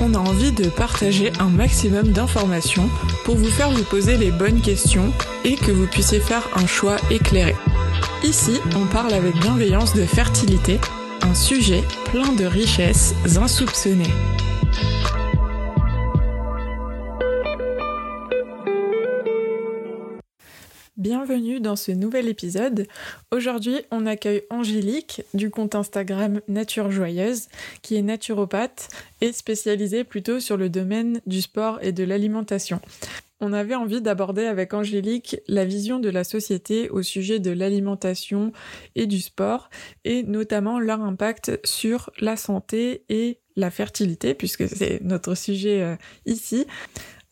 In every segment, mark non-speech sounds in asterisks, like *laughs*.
On a envie de partager un maximum d'informations pour vous faire vous poser les bonnes questions et que vous puissiez faire un choix éclairé. Ici, on parle avec bienveillance de fertilité, un sujet plein de richesses insoupçonnées. Bienvenue dans ce nouvel épisode. Aujourd'hui, on accueille Angélique du compte Instagram Nature Joyeuse, qui est naturopathe et spécialisée plutôt sur le domaine du sport et de l'alimentation. On avait envie d'aborder avec Angélique la vision de la société au sujet de l'alimentation et du sport, et notamment leur impact sur la santé et la fertilité, puisque c'est notre sujet euh, ici.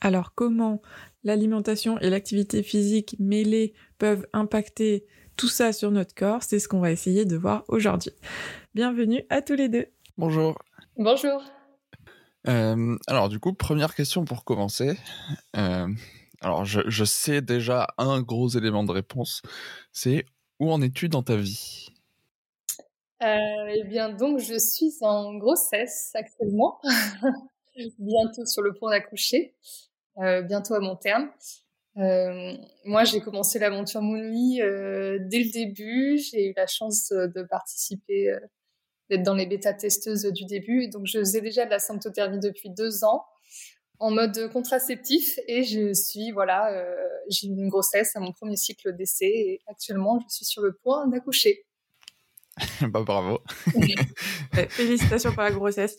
Alors comment l'alimentation et l'activité physique mêlées peuvent impacter tout ça sur notre corps, c'est ce qu'on va essayer de voir aujourd'hui. Bienvenue à tous les deux. Bonjour. Bonjour. Euh, alors du coup, première question pour commencer. Euh, alors je, je, sais déjà un gros élément de réponse, c'est où en es-tu dans ta vie? Euh, Eh bien donc je suis en grossesse actuellement, *laughs* bientôt sur le point d'accoucher, euh, bientôt à mon terme. Euh, moi j'ai commencé l'aventure Moonly dès le début, j'ai eu la chance de participer d'être dans les bêta-testeuses du début. Donc, je faisais déjà de la symptothermie depuis deux ans en mode contraceptif et je suis, voilà, euh, j'ai eu une grossesse à mon premier cycle d'essai et actuellement, je suis sur le point d'accoucher. *laughs* bah, bravo. Félicitations pour la grossesse.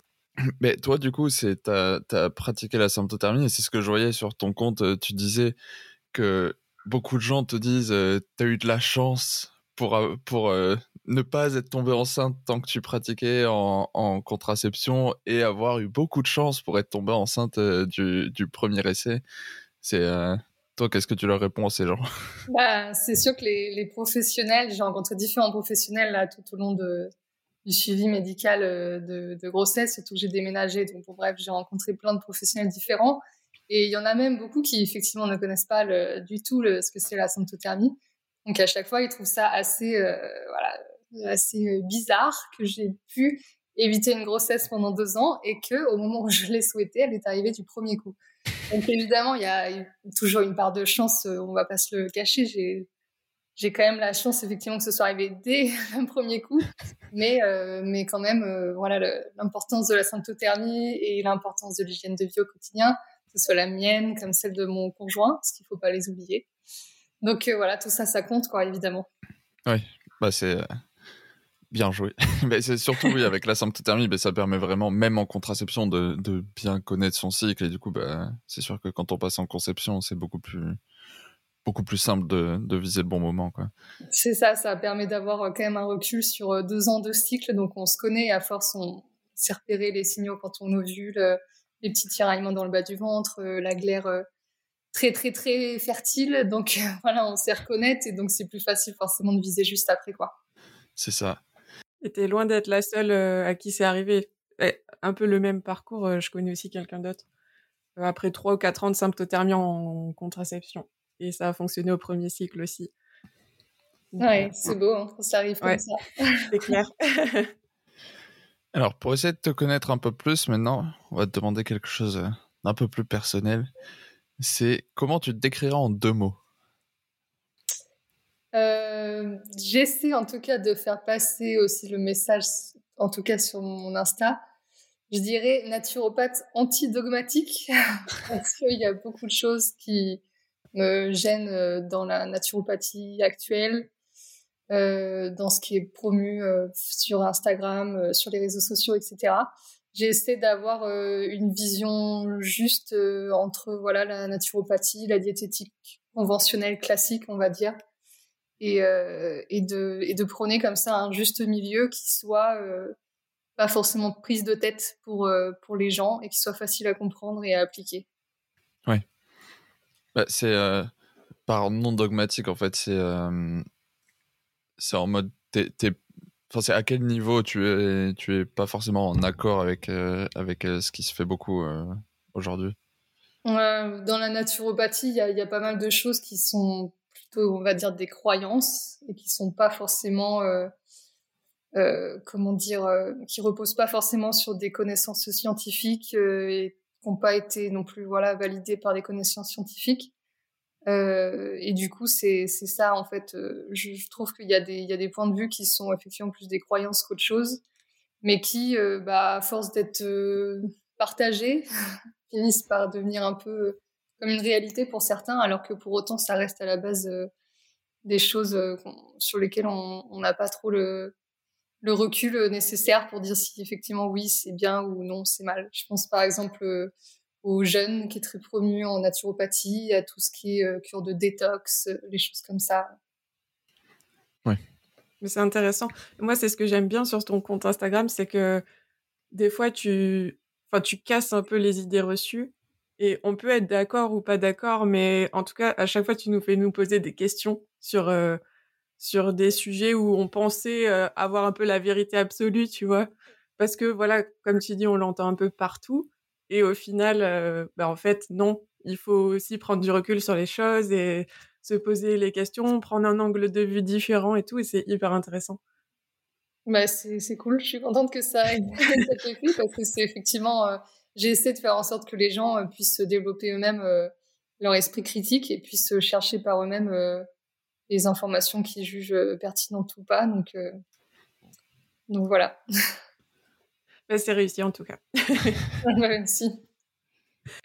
Mais toi, du coup, tu as, pratiqué la symptothermie et c'est ce que je voyais sur ton compte. Tu disais que beaucoup de gens te disent euh, tu as eu de la chance pour, ne pas être tombé enceinte tant que tu pratiquais en, contraception et avoir eu beaucoup de chance pour être tombé enceinte du, premier essai. C'est toi, qu'est-ce que tu leur réponds à ces gens? Bah, C'est sûr que les, professionnels, j'ai rencontré différents professionnels là tout au long de, du suivi médical euh, de, grossesse, surtout que j'ai déménagé. Donc, bref, j'ai rencontré plein de professionnels différents. Et il y en a même beaucoup qui, effectivement, ne connaissent pas du tout ce que c'est la symptothermie. Donc, à chaque fois, ils trouvent ça assez, voilà, assez euh, bizarre que j'ai pu éviter une grossesse pendant deux ans et que au moment où je l'ai souhaité, elle est arrivée du premier coup. Donc évidemment, il y a toujours une part de chance, euh, on va pas se le cacher. J'ai j'ai quand même la chance effectivement que ce soit arrivé dès *laughs* le premier coup, mais euh, mais quand même voilà l'importance de la symptothermie et l'importance de l'hygiène de vie au quotidien, que ce soit la mienne comme celle de mon conjoint, parce qu'il faut pas les oublier. Donc voilà, tout ça, ça compte quoi évidemment. Oui, bah c'est Bien joué. *laughs* mais c'est surtout, oui, avec la symptothermie, bah, ça permet vraiment, même en contraception, de, de, bien connaître son cycle. Et du coup, bah, c'est sûr que quand on passe en conception, c'est beaucoup plus, beaucoup plus simple de, de viser le bon moment. Quoi. C'est ça, ça permet d'avoir euh, quand même un recul sur euh, deux ans de cycle. Donc, on se connaît et à force, on sait repérer les signaux quand on ovule, euh, les petits tiraillements dans le bas du ventre, la glaire très, très, très fertile. Donc, *laughs* voilà, on sait reconnaître et donc c'est plus facile forcément de viser juste après, quoi. C'est ça. Et loin d'être la seule à qui c'est arrivé. un peu le même parcours, je connais aussi quelqu'un d'autre. Après trois ou quatre ans de symptothermie en contraception. Et ça a fonctionné au premier cycle aussi. ouais, c'est beau, hein, ça arrive comme ça. *laughs* c'est clair. *laughs* Alors, pour essayer de te connaître un peu plus maintenant, on va te demander quelque chose d'un peu plus personnel. C'est comment tu te décriras en deux mots? Euh, j'essaie en tout cas de faire passer aussi le message, en tout cas sur mon Insta. Je dirais naturopathe anti-dogmatique, *laughs* parce qu'il y a beaucoup de choses qui me gênent euh, dans la naturopathie actuelle, euh, dans ce qui est promu sur Instagram, sur les réseaux sociaux, etc. J'essaie d'avoir une vision juste entre voilà la naturopathie, la diététique conventionnelle classique, on va dire, et, euh, de, et de prôner comme ça un juste milieu qui soit, euh, pas forcément prise de tête pour, pour les gens et qui soit facile à comprendre et à appliquer. Oui. Bah, c'est par non dogmatique, en fait. C'est c'est en mode. Enfin, c'est à quel niveau tu es, tu es pas forcément en accord avec, avec ce qui se fait beaucoup aujourd'hui? Dans la naturopathie, il y a, y a, pas mal de choses qui sont plutôt, on va dire, des croyances et qui sont pas forcément. Euh, comment dire, euh, qui reposent pas forcément sur des connaissances scientifiques euh, et qui n'ont pas été non plus voilà validées par des connaissances scientifiques. et du coup, c'est ça en fait. Je, je, trouve qu'il y a des il y a des points de vue qui sont effectivement plus des croyances qu'autre chose, mais qui, bah, à force d'être partagés, *laughs* finissent par devenir un peu comme une réalité pour certains, alors que pour autant, ça reste à la base des choses sur lesquelles on n'a pas trop le, le recul euh, nécessaire pour dire si effectivement oui c'est bien ou non c'est mal. Je pense par exemple euh, aux jeunes qui est très promu en naturopathie, à tout ce qui est euh, cure de détox, les choses comme ça. Oui. Mais c'est intéressant. Moi, c'est ce que j'aime bien sur ton compte Instagram, c'est que des fois, tu, enfin, tu casses un peu les idées reçues. Et on peut être d'accord ou pas d'accord, mais en tout cas, à chaque fois, tu nous fais nous poser des questions sur sur des sujets où on pensait avoir un peu la vérité absolue, tu vois? Parce que voilà, comme tu dis, on l'entend un peu partout. Et au final, bah, en fait, non. Il faut aussi prendre du recul sur les choses et se poser les questions, prendre un angle de vue différent et tout. Et c'est hyper intéressant. Bah, c'est cool. Je suis contente que ça ait *laughs* *laughs* été fait parce que c'est effectivement, j'ai essayé de faire en sorte que les gens puissent développer eux-mêmes leur esprit critique et puissent chercher par eux-mêmes les informations qu'ils jugent euh, pertinentes ou pas. Donc, euh, donc voilà. *laughs* Bah, c'est réussi en tout cas. *laughs* Merci.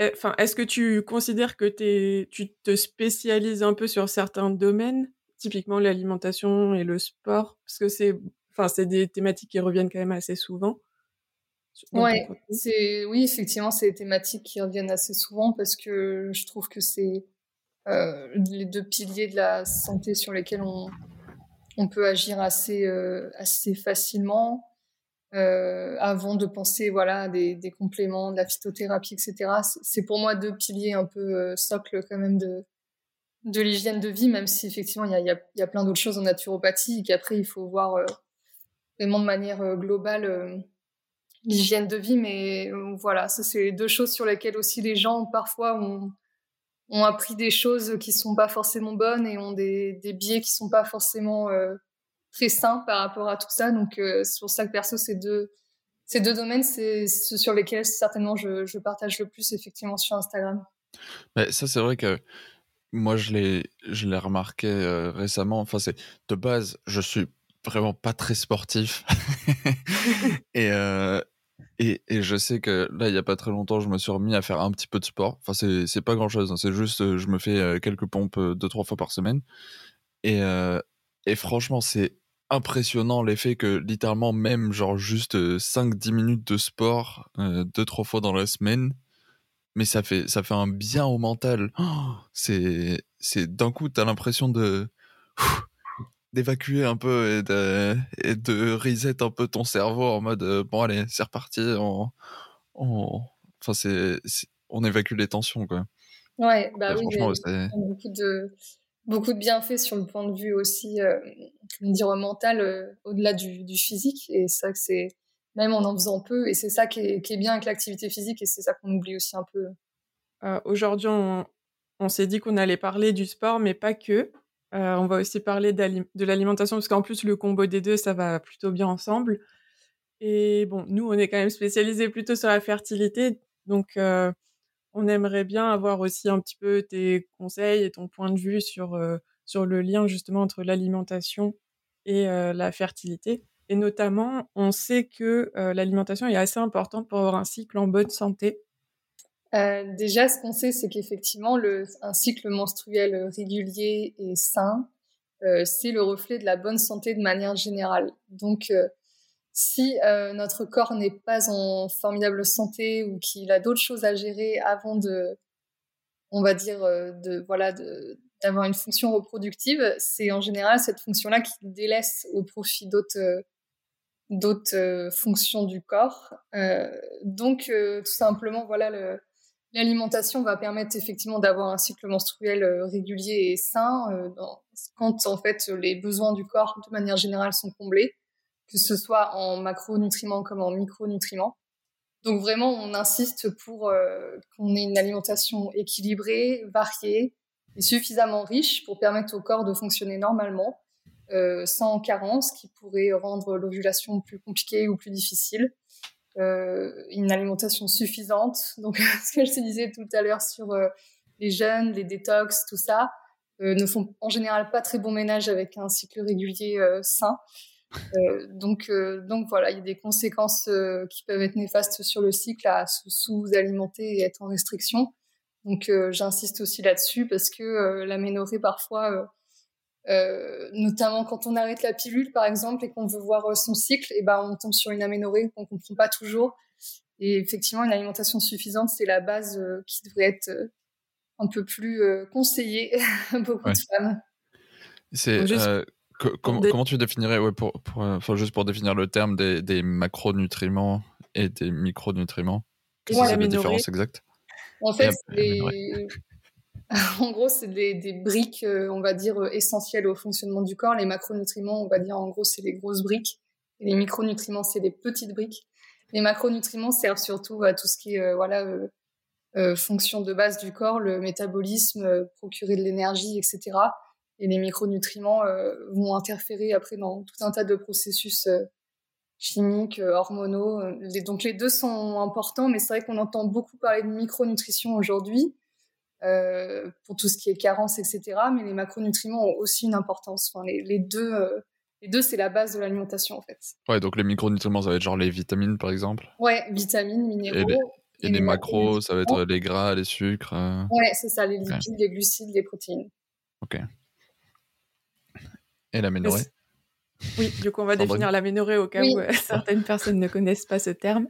Enfin, est-ce que tu considères que es, tu te spécialises un peu sur certains domaines, typiquement l'alimentation et le sport, parce que c'est, enfin, c'est des thématiques qui reviennent quand même assez souvent. Ouais, c'est oui, effectivement, c'est des thématiques qui reviennent assez souvent parce que je trouve que c'est euh, les deux piliers de la santé sur lesquels on, on peut agir assez, euh, assez facilement. Euh, avant de penser voilà des, des, compléments, de la phytothérapie, etc. C'est pour moi deux piliers un peu socles quand même de de l'hygiène de vie, même si effectivement il y a, y, a, y a, plein d'autres choses en naturopathie et qu'après il faut voir vraiment de manière globale l'hygiène de vie. Mais voilà, ça c'est deux choses sur lesquelles aussi les gens parfois ont ont appris des choses qui sont pas forcément bonnes et ont des, biais qui sont pas forcément euh, très sains par rapport à tout ça. Donc euh, pour ça que perso ces deux ces deux domaines c'est ceux sur lesquels certainement je, je, partage le plus effectivement sur Instagram. Mais ça c'est vrai que moi je l'ai je l'ai remarqué euh, récemment. Enfin c'est de base je suis vraiment pas très sportif *laughs* et euh, et, je sais que là, il y a pas très longtemps, je me suis remis à faire un petit peu de sport. Enfin, c'est, pas grand chose. Hein. C'est juste, euh, je me fais euh, quelques pompes euh, deux, trois fois par semaine. Et, et franchement, c'est impressionnant l'effet que littéralement, même genre juste 5-10 minutes de sport, deux, trois fois dans la semaine, mais ça fait, ça fait un bien au mental. Oh, c'est, d'un coup, t'as l'impression de d'évacuer un peu et de, et de reset un peu ton cerveau en mode euh, bon allez c'est reparti on, on enfin c'est, on évacue les tensions quoi. Ouais bah oui beaucoup de beaucoup de bienfaits sur le point de vue aussi euh, dire mental euh, au-delà du, du, physique. Et c'est vrai que c'est même en en faisant peu et c'est ça qui est, qui est bien avec l'activité physique et c'est ça qu'on oublie aussi un peu. Euh, aujourd'hui on, on s'est dit qu'on allait parler du sport mais pas que euh, on va aussi parler de l'alimentation parce qu'en plus le combo des deux ça va plutôt bien ensemble. Et bon, nous on est quand même spécialisé plutôt sur la fertilité, donc euh, on aimerait bien avoir aussi un petit peu tes conseils et ton point de vue sur euh, sur le lien justement entre l'alimentation et euh, la fertilité. Et notamment, on sait que euh, l'alimentation est assez importante pour avoir un cycle en bonne santé. Euh, déjà, ce qu'on sait, c'est qu'effectivement, un cycle menstruel régulier et sain, euh, c'est le reflet de la bonne santé de manière générale. Donc, euh, si euh, notre corps n'est pas en formidable santé ou qu'il a d'autres choses à gérer avant de, on va dire, euh, de voilà, d'avoir une fonction reproductive, c'est en général cette fonction-là qui délaisse au profit d'autres d'autres fonctions du corps. donc, tout simplement, voilà, l'alimentation va permettre effectivement d'avoir un cycle menstruel régulier et sain quand en fait les besoins du corps de manière générale sont comblés, que ce soit en macronutriments comme en micronutriments. Donc vraiment, on insiste pour qu'on ait une alimentation équilibrée, variée et suffisamment riche pour permettre au corps de fonctionner normalement euh, sans carence qui pourrait rendre l'ovulation plus compliquée ou plus difficile. Euh, une alimentation suffisante. *laughs* Donc, ce que je te disais tout à l'heure sur euh, les jeunes, les détox, tout ça, ne font en général pas très bon ménage avec un cycle régulier sain. donc, donc voilà, il y a des conséquences qui peuvent être néfastes sur le cycle à se sous-alimenter et être en restriction. Donc j'insiste aussi là-dessus parce que l'aménorrhée parfois euh, notamment quand on arrête la pilule, par exemple, et qu'on veut voir euh, son cycle, et ben on tombe sur une aménorrhée qu'on comprend pas toujours. Et effectivement, une alimentation suffisante, c'est la base euh, qui devrait être un peu plus conseillée *laughs* à beaucoup de femmes. C'est comment, tu définirais, ouais, pour, pour juste pour définir le terme des, des macronutriments et des micronutriments? Qu'est-ce que c'est la différence exacte? En fait, *laughs* en gros, c'est des, briques, euh, on va dire, euh, essentielles au fonctionnement du corps. Les macronutriments, on va dire, en gros, c'est les grosses briques. Les micronutriments, c'est des petites briques. Les macronutriments servent surtout à tout ce qui est, euh, voilà, fonction de base du corps, le métabolisme, procurer de l'énergie, etc. Et les micronutriments vont interférer après dans tout un tas de processus chimiques, hormonaux. donc les deux sont importants, mais c'est vrai qu'on entend beaucoup parler de micronutrition aujourd'hui. Euh, pour tout ce qui est carence, etc. Mais les macronutriments ont aussi une importance. Enfin, les, deux, euh, les deux, c'est la base de l'alimentation en fait. Ouais, donc les micronutriments, ça va être genre les vitamines par exemple. Ouais, vitamines, minéraux. Et les, macros, ça va être les gras, les sucres. Euh. Ouais, c'est ça, les lipides, les glucides, les protéines. Ok. Et l'aménorrhée Oui, du coup, on va définir l'aménorrhée au cas où *laughs* certaines personnes ne connaissent pas ce terme.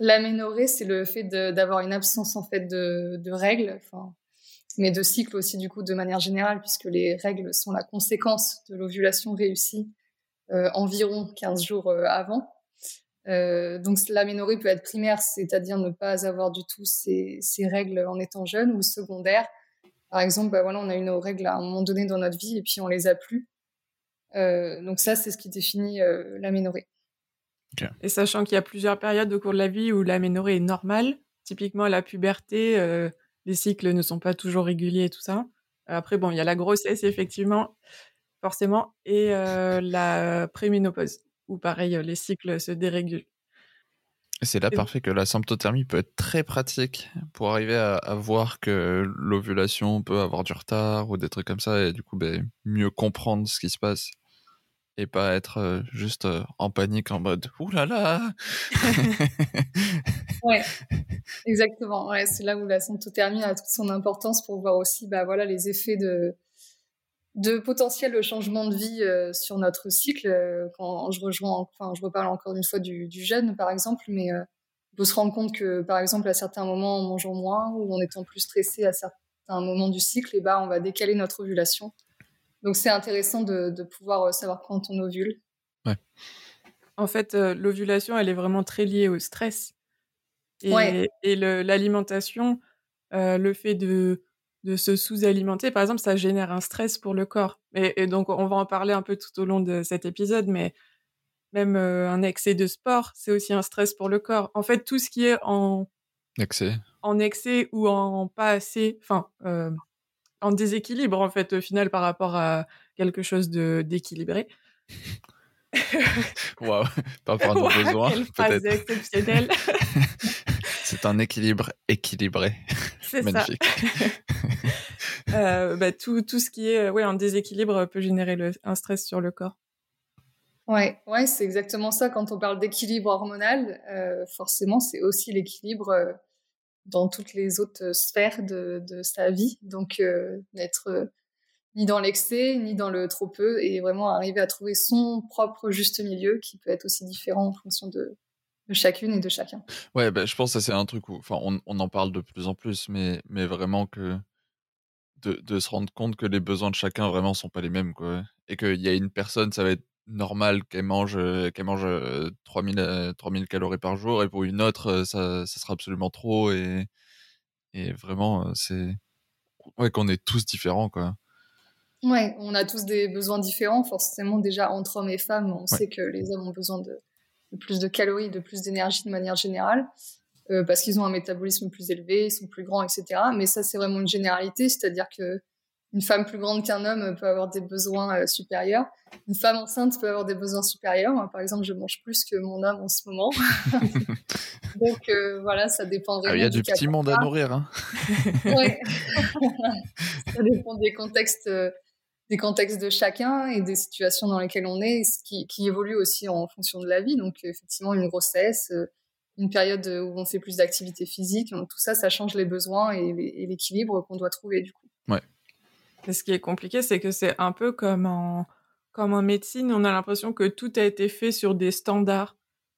L'aménorrhée, c'est le fait d'avoir une absence en fait de, de règles. Enfin, mais de cycle aussi du coup de manière générale, puisque les règles sont la conséquence de l'ovulation réussie euh, environ 15 jours euh, avant. Euh, donc l'aménorrhée peut être primaire, c'est-à-dire ne pas avoir du tout ces, ces, règles en étant jeune, ou secondaire. Par exemple, bah, voilà, on a eu nos règles à un moment donné dans notre vie et puis on les a plus. donc ça, c'est ce qui définit l'aménorrhée. Et sachant qu'il y a plusieurs périodes au cours de la vie où l'aménorrhée est normale, typiquement la puberté, les cycles ne sont pas toujours réguliers et tout ça. Après, bon, il y a la grossesse, effectivement, forcément, et la préménopause, où pareil, les cycles se dérégulent. C'est là parfait que la symptothermie peut être très pratique pour arriver à, voir que l'ovulation peut avoir du retard ou des trucs comme ça, et du coup, ben, mieux comprendre ce qui se passe et pas être juste en panique en mode ouh là là! *laughs* *laughs* Ouais. Exactement ouais c'est là où la symptothermie a toute son importance pour voir aussi bah voilà les effets de de potentiels changements de vie sur notre cycle quand je rejoins enfin je reparle encore une fois du, du jeûne par exemple mais on peut se rendre compte que par exemple à certains moments en mangeant moins ou en étant plus stressé à certains moments du cycle et bah on va décaler notre ovulation donc c'est intéressant de, pouvoir euh, savoir quand on ovule. Ouais. En fait, euh, l'ovulation, elle est vraiment très liée au stress. Et, et l'alimentation, euh, le fait de, de se sous-alimenter, par exemple, ça génère un stress pour le corps. Et, donc, on va en parler un peu tout au long de cet épisode, mais même un excès de sport, c'est aussi un stress pour le corps. En fait, tout ce qui est en excès, en excès ou en pas assez, enfin, en déséquilibre en fait au final par rapport à quelque chose de d'équilibré. *laughs* Waouh, par rapport à nos *laughs* besoins, peut-être. *laughs* C'est un équilibre équilibré. C'est Magnifique. euh, bah, tout, tout ce qui est ouais, un déséquilibre peut générer le, un stress sur le corps. Ouais, ouais, c'est exactement ça. Quand on parle d'équilibre hormonal, euh, forcément, c'est aussi l'équilibre euh, dans toutes les autres sphères de, de sa vie. Donc, euh, n'être euh, ni dans l'excès, ni dans le trop peu, et vraiment arriver à trouver son propre juste milieu qui peut être aussi différent en fonction de, de chacune et de chacun. Ouais, bah, je pense que c'est un truc où, on, on, en parle de plus en plus, mais, mais vraiment que de, de, se rendre compte que les besoins de chacun vraiment sont pas les mêmes, quoi. Et qu'il y a une personne, ça va être normal qu'elle mange, qu'elle mange 3000, 3000 calories par jour et pour une autre, ça, ça sera absolument trop et, et vraiment, c'est ouais, qu'on est tous différents, quoi. Ouais, on a tous des besoins différents, forcément déjà entre hommes et femmes. On sait que les hommes ont besoin de, plus de calories, de plus d'énergie de manière générale, euh, parce qu'ils ont un métabolisme plus élevé, ils sont plus grands, etc. Mais ça, c'est vraiment une généralité, c'est-à-dire que une femme plus grande qu'un homme peut avoir des besoins euh, supérieurs. Une femme enceinte peut avoir des besoins supérieurs. Moi, par exemple, je mange plus que mon homme en ce moment. *laughs* Donc euh, voilà, ça dépend vraiment. Ah, il y a du, petit monde à nourrir. Hein. *laughs* oui. ça dépend des contextes des contextes de chacun et des situations dans lesquelles on est, ce qui, qui évolue aussi en fonction de la vie. Donc effectivement, une grossesse, euh, une période où on fait plus d'activité physique, donc tout ça, ça change les besoins et l'équilibre qu'on doit trouver du coup. Ouais. Ce qui est compliqué, c'est que c'est un peu comme en, comme en médecine, on a l'impression que tout a été fait sur des standards.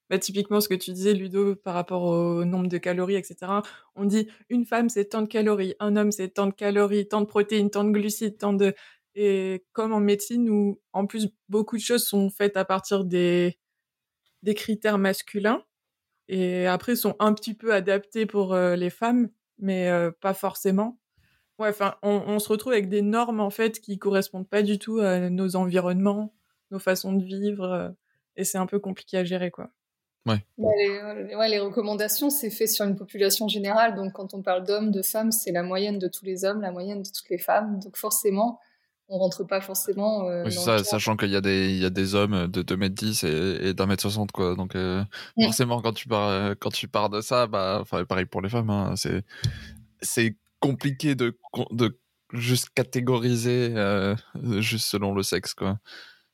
Bah, typiquement, ce que tu disais, Ludo, par rapport au nombre de calories, etc. On dit une femme, c'est tant de calories, un homme, c'est tant de calories, tant de protéines, tant de glucides, tant de. Et comme en médecine, où en plus beaucoup de choses sont faites à partir des, des critères masculins, et après sont un petit peu adaptés pour euh, les femmes, mais euh, pas forcément. Ouais, enfin, on, se retrouve avec des normes en fait qui correspondent pas du tout à nos environnements, nos façons de vivre, euh, et c'est un peu compliqué à gérer, quoi. Ouais. Les, ouais, les recommandations, c'est fait sur une population générale. Donc, quand on parle d'hommes, de femmes, c'est la moyenne de tous les hommes, la moyenne de toutes les femmes. Donc, forcément, on rentre pas forcément. Euh, ça, sachant qu'il y a des il y a des hommes de 2m10 et, et d'un mètre 60 quoi. Donc euh, forcément quand tu pars quand tu pars de ça, bah enfin pareil pour les femmes, hein, c'est c'est compliqué de de juste catégoriser euh, juste selon le sexe quoi.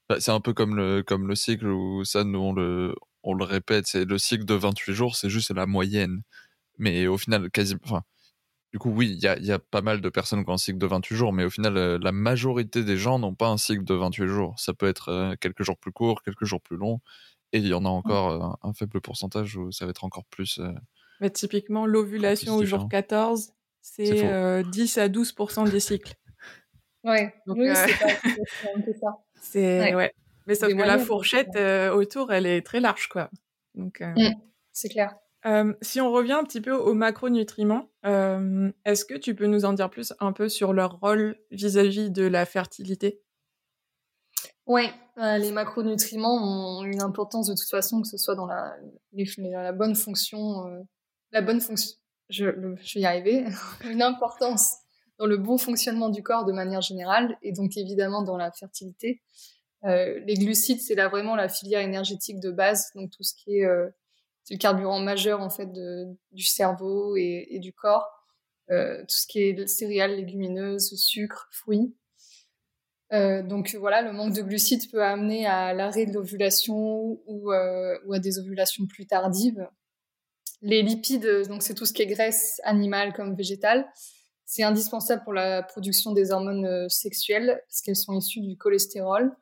Bah, c'est un peu comme le comme le cycle où ça nous on le on le répète, c'est le cycle de 28 jours, c'est juste la moyenne. Mais au final quasi enfin du coup, oui, il y a, y a, pas mal de personnes qui ont un cycle de 28 jours, mais au final, euh, la majorité des gens n'ont pas un cycle de 28 jours. Ça peut être euh, quelques jours plus courts, quelques jours plus longs, et il y en a encore euh, un, faible pourcentage où ça va être encore plus. mais typiquement, l'ovulation au jour 14, c'est 10 à 12% des cycles. Ouais, Donc, oui, *laughs* c'est ça. C'est ouais. Mais sauf que la fourchette autour, elle est très large, quoi. Donc. Mmh, c'est clair. Euh, si on revient un petit peu aux macronutriments, euh, est-ce que tu peux nous en dire plus un peu sur leur rôle vis-à-vis de la fertilité? Oui, euh, les macronutriments ont une importance de toute façon, que ce soit dans la, la bonne fonction, la bonne fonction, je, vais y arriver, *laughs* une importance dans le bon fonctionnement du corps de manière générale, et donc évidemment dans la fertilité. les glucides, c'est là vraiment la filière énergétique de base, donc tout ce qui est c'est le carburant majeur en fait du cerveau et, du corps. Euh, tout ce qui est céréales, légumineuses, sucre, fruits. Euh, donc voilà, le manque de glucides peut amener à l'arrêt de l'ovulation euh, ou, à des ovulations plus tardives. Les lipides, donc c'est tout ce qui est graisse animale comme végétale, c'est indispensable pour la production des hormones euh, sexuelles parce qu'elles sont issues du cholestérol.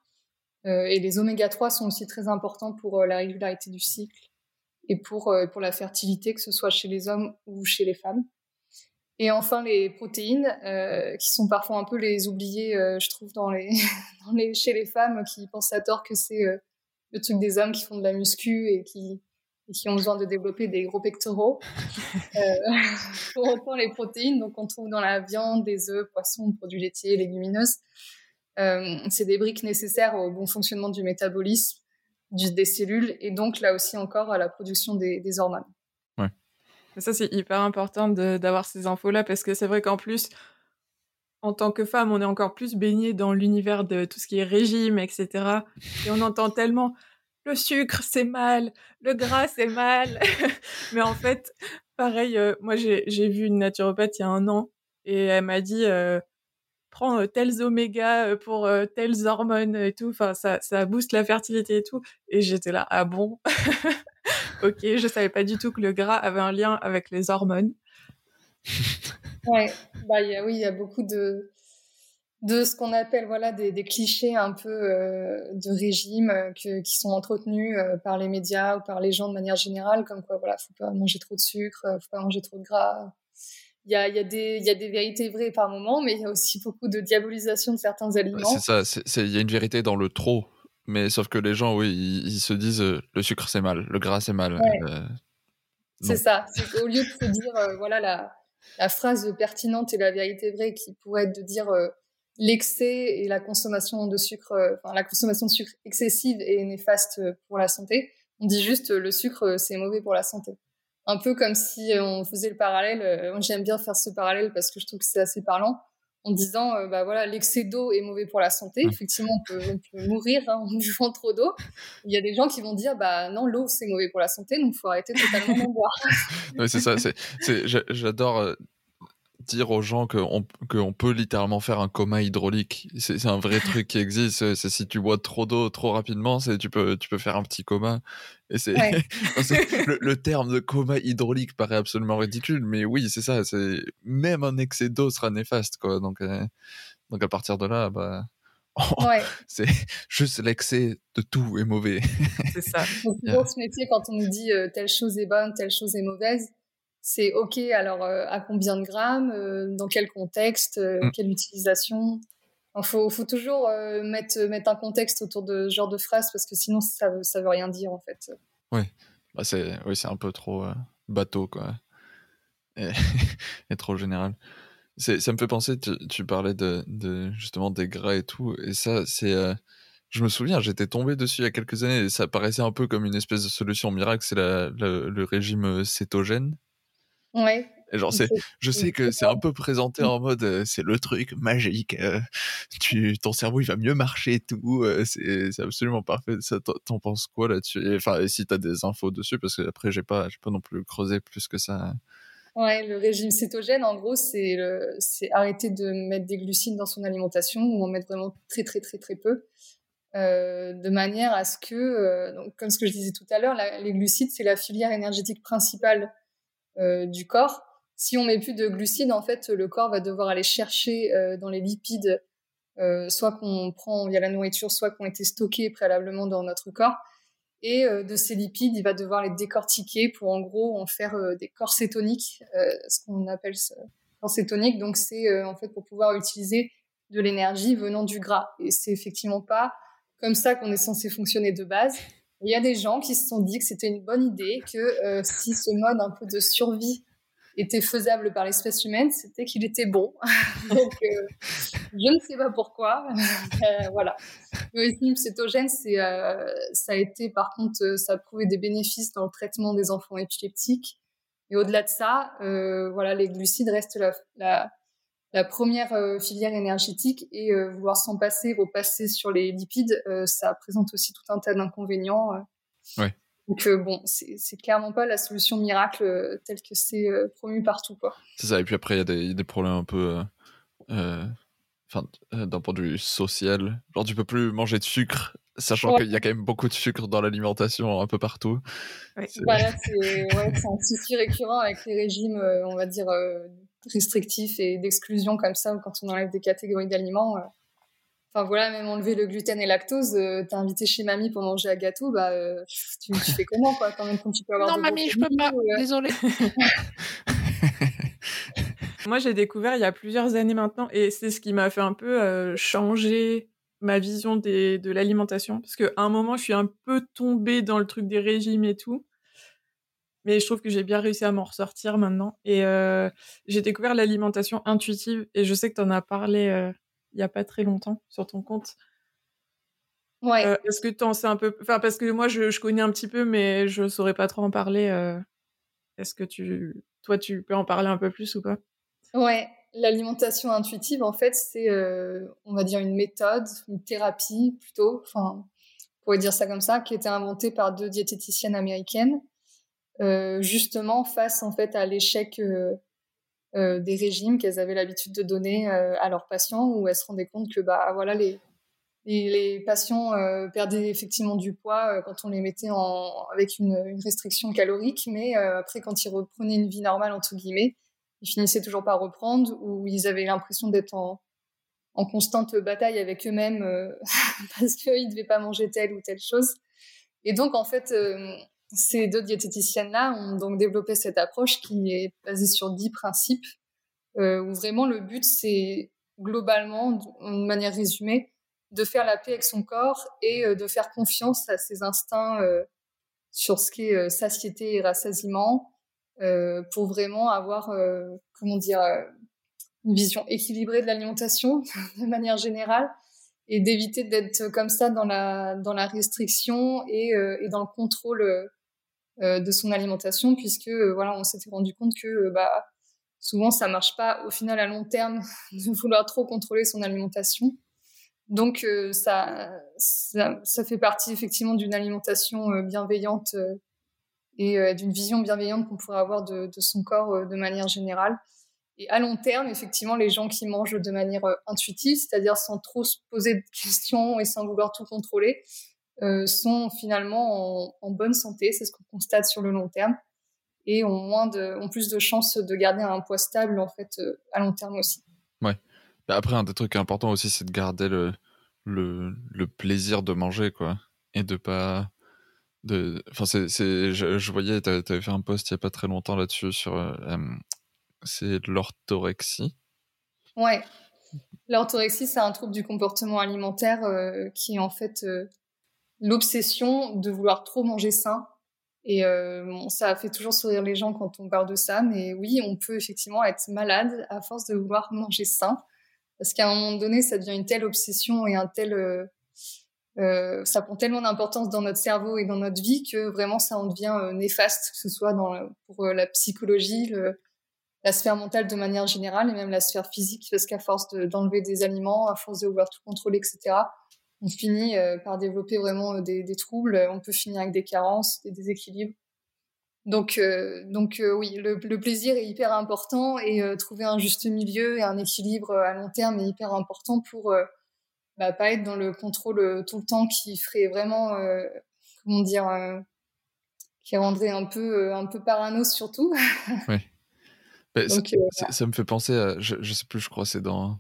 Euh, et les oméga 3 sont aussi très importants pour euh, la régularité du cycle et pour, euh, pour la fertilité, que ce soit chez les hommes ou chez les femmes. Et enfin, les protéines, qui sont parfois un peu les oubliées, je trouve, dans les, *laughs* dans les, chez les femmes, qui pensent à tort que c'est le truc des hommes qui font de la muscu et qui, et qui ont besoin de développer des gros pectoraux. *laughs* Euh, *laughs* pour autant, les protéines, donc on trouve dans la viande, des œufs, poissons, produits laitiers, légumineuses, c'est des briques nécessaires au bon fonctionnement du métabolisme des cellules et donc là aussi encore à la production des, hormones. Ouais. ça, c'est hyper important d'avoir ces infos-là parce que c'est vrai qu'en plus, en tant que femme, on est encore plus baigné dans l'univers de tout ce qui est régime, etc. Et on entend tellement le sucre, c'est mal, le gras, c'est mal. *laughs* Mais en fait, pareil, euh, moi, j'ai vu une naturopathe il y a un an et elle m'a dit euh, prends euh, tels oméga pour telles hormones et tout. Enfin, ça, ça booste la fertilité et tout. Et j'étais là, ah bon? *laughs* Ok, je savais pas du tout que le gras avait un lien avec les hormones. ouais, bah, y a, oui, il y a beaucoup de, de ce qu'on appelle voilà des, des, clichés un peu de régime que, qui sont entretenus par les médias ou par les gens de manière générale, comme quoi voilà, faut pas manger trop de sucre, faut pas manger trop de gras il y a, y, a des, y a des vérités vraies par moment, mais il y a aussi beaucoup de diabolisation de certains aliments. C'est ça, il y a une vérité dans le trop, Mais sauf que les gens, oui, ils, se disent le sucre c'est mal, le gras c'est mal. c'est ça. Au lieu de se dire, voilà, la, la, phrase pertinente et la vérité vraie qui pourrait être de dire l'excès et la consommation de sucre, enfin la consommation de sucre excessive est néfaste pour la santé. On dit juste le sucre c'est mauvais pour la santé un peu comme si euh, on faisait le parallèle. Euh, j'aime bien faire ce parallèle parce que je trouve que c'est assez parlant en disant euh, bah voilà l'excès d'eau est mauvais pour la santé effectivement on peut, mourir hein, en *laughs* buvant trop d'eau il y a des gens qui vont dire bah non l'eau c'est mauvais pour la santé donc il faut arrêter totalement d'en boire *laughs* c'est ça j'adore dire aux gens qu'on on peut littéralement faire un coma hydraulique. C'est un vrai truc qui existe. C'est si tu bois trop d'eau trop rapidement, tu peux, tu peux faire un petit coma. Et c'est *laughs* le, terme de coma hydraulique paraît absolument ridicule, mais oui, c'est ça. C'est même un excès d'eau sera néfaste, quoi. Donc, euh, donc à partir de là, bah. *laughs* c'est juste l'excès de tout est mauvais. c'est ça. Donc, pour ce métier, quand on nous dit euh, telle chose est bonne, telle chose est mauvaise, c'est OK, alors euh, à combien de grammes, euh, dans quel contexte, euh, mm. quelle utilisation? Il faut, faut, toujours mettre, mettre un contexte autour de ce genre de phrase parce que sinon ça veut, ça veut rien dire en fait. Oui, bah, c'est oui, un peu trop bateau quoi. Et, *laughs* trop général. Ça me fait penser, tu, tu parlais de, de, justement des gras et tout, et ça, c'est. je me souviens, j'étais tombé dessus il y a quelques années et ça paraissait un peu comme une espèce de solution miracle, c'est le régime cétogène. Ouais. genre, c'est, je sais que c'est un peu présenté en mode, c'est le truc magique, euh, tu, ton cerveau il va mieux marcher et tout, euh, c'est, c'est absolument parfait. Ça, t'en penses quoi là-dessus? Enfin, et si t'as des infos dessus, parce que après j'ai pas, j'ai pas non plus creusé plus que ça. Ouais, le régime cétogène, en gros, c'est, c'est arrêter de mettre des glucides dans son alimentation ou en mettre vraiment très très très très peu. de manière à ce que, donc, comme ce que je disais tout à l'heure, les glucides, c'est la filière énergétique principale du corps. Si on met plus de glucides, en fait, le corps va devoir aller chercher euh, dans les lipides, euh, soit qu'on prend via la nourriture, soit qui ont été stockés préalablement dans notre corps. Et de ces lipides, il va devoir les décortiquer pour en gros en faire des corps cétoniques, ce qu'on appelle corps cétoniques. Donc c'est en fait pour pouvoir utiliser de l'énergie venant du gras. Et c'est effectivement pas comme ça qu'on est censé fonctionner de base. Il y a des gens qui se sont dit que c'était une bonne idée, que euh, si ce mode un peu de survie était faisable par l'espèce humaine, c'était qu'il était bon. *laughs* Donc, euh, je ne sais pas pourquoi. *laughs* Euh, voilà. Le régime cétogène, c'est, ça a été, par contre, ça a prouvé des bénéfices dans le traitement des enfants épileptiques. Et au-delà de ça, voilà, les glucides restent la, la première euh, filière énergétique et euh, vouloir s'en passer, repasser sur les lipides, euh, ça présente aussi tout un tas d'inconvénients. Ouais. Donc bon, c'est clairement pas la solution miracle telle que c'est promu partout. C'est ça, et puis après, il y, a des problèmes un peu... Enfin, d'un point de vue social, genre tu peux plus manger de sucre sachant qu'il y a quand même beaucoup de sucre dans l'alimentation un peu partout. Voilà, c'est ouais, un souci récurrent avec les régimes, on va dire, restrictif et d'exclusion comme ça, ou quand on enlève des catégories d'aliments. Euh. Enfin voilà, même enlever le gluten et lactose, euh, t'es invité chez mamie pour manger un gâteau, bah euh, tu, fais comment quoi quand même quand tu peux avoir Non mamie, je peux pas, désolée. *laughs* Moi j'ai découvert il y a plusieurs années maintenant et c'est ce qui m'a fait un peu changer ma vision des, de l'alimentation parce qu'à un moment je suis un peu tombée dans le truc des régimes et tout mais je trouve que j'ai bien réussi à m'en ressortir maintenant. Et euh, j'ai découvert l'alimentation intuitive et je sais que tu en as parlé euh, il n'y a pas très longtemps sur ton compte. Ouais. Euh, est-ce que tu en sais un peu Enfin, parce que moi, je, je, connais un petit peu, mais je saurais pas trop en parler. Est-ce que tu, toi, tu peux en parler un peu plus ou pas? Ouais. L'alimentation intuitive, en fait, c'est, on va dire, une méthode, une thérapie plutôt, enfin, on pourrait dire ça comme ça, qui a été inventée par deux diététiciennes américaines euh, justement face en fait à l'échec euh, euh, des régimes qu'elles avaient l'habitude de donner à leurs patients, où elles se rendaient compte que bah voilà les les, patients perdaient effectivement du poids quand on les mettait en, avec une, restriction calorique, mais après, quand ils reprenaient une vie normale, entre guillemets, ils finissaient toujours par reprendre ou ils avaient l'impression d'être en, en, constante bataille avec eux-mêmes *laughs* parce qu'ils ne devaient pas manger telle ou telle chose. Et donc, en fait, ces deux diététiciennes-là ont donc développé cette approche qui est basée sur dix principes, euh, où vraiment le but, c'est globalement, de manière résumée, de faire la paix avec son corps et de faire confiance à ses instincts sur ce qu'est satiété et rassasiement pour vraiment avoir, comment dire, une vision équilibrée de l'alimentation *laughs* de manière générale et d'éviter d'être comme ça dans la, dans la restriction et, et dans le contrôle euh, de son alimentation, puisque euh, voilà, on s'était rendu compte que euh, bah, souvent ça marche pas au final à long terme *laughs* de vouloir trop contrôler son alimentation. Donc ça, ça, fait partie effectivement d'une alimentation bienveillante et d'une vision bienveillante qu'on pourrait avoir de, de son corps de manière générale. Et à long terme, effectivement, les gens qui mangent de manière intuitive, c'est-à-dire sans trop se poser de questions et sans vouloir tout contrôler, euh, sont finalement en, bonne santé, c'est ce qu'on constate sur le long terme, et ont, moins de, ont plus de chances de garder un poids stable en fait euh, à long terme aussi. Ouais. Bah, après, un des trucs importants aussi, c'est de garder le, le, le, plaisir de manger, quoi, et de pas de enfin c'est je, je, voyais tu avais fait un post il y a pas très longtemps là-dessus sur euh, c'est l'orthorexie ouais l'orthorexie c'est un trouble du comportement alimentaire qui est en fait l'obsession de vouloir trop manger sain. Et euh, ça fait toujours sourire les gens quand on parle de ça, mais oui, on peut effectivement être malade à force de vouloir manger sain, parce qu'à un moment donné, ça devient une telle obsession et un tel, euh, euh, ça prend tellement d'importance dans notre cerveau et dans notre vie que vraiment ça en devient néfaste, que ce soit pour la psychologie, la sphère mentale de manière générale et même la sphère physique, parce qu'à force d'enlever des aliments, à force de vouloir tout contrôler, etc., on finit euh, par développer vraiment euh, des, troubles. On peut finir avec des carences, des déséquilibres. Donc, euh, donc oui, le, plaisir est hyper important et trouver un juste milieu et un équilibre à long terme est hyper important pour bah, pas être dans le contrôle tout le temps qui ferait vraiment, comment dire, qui rendrait un peu, un peu parano surtout. oui. *laughs* Bah, ça, me fait penser à, je, je sais plus, je crois c'est dans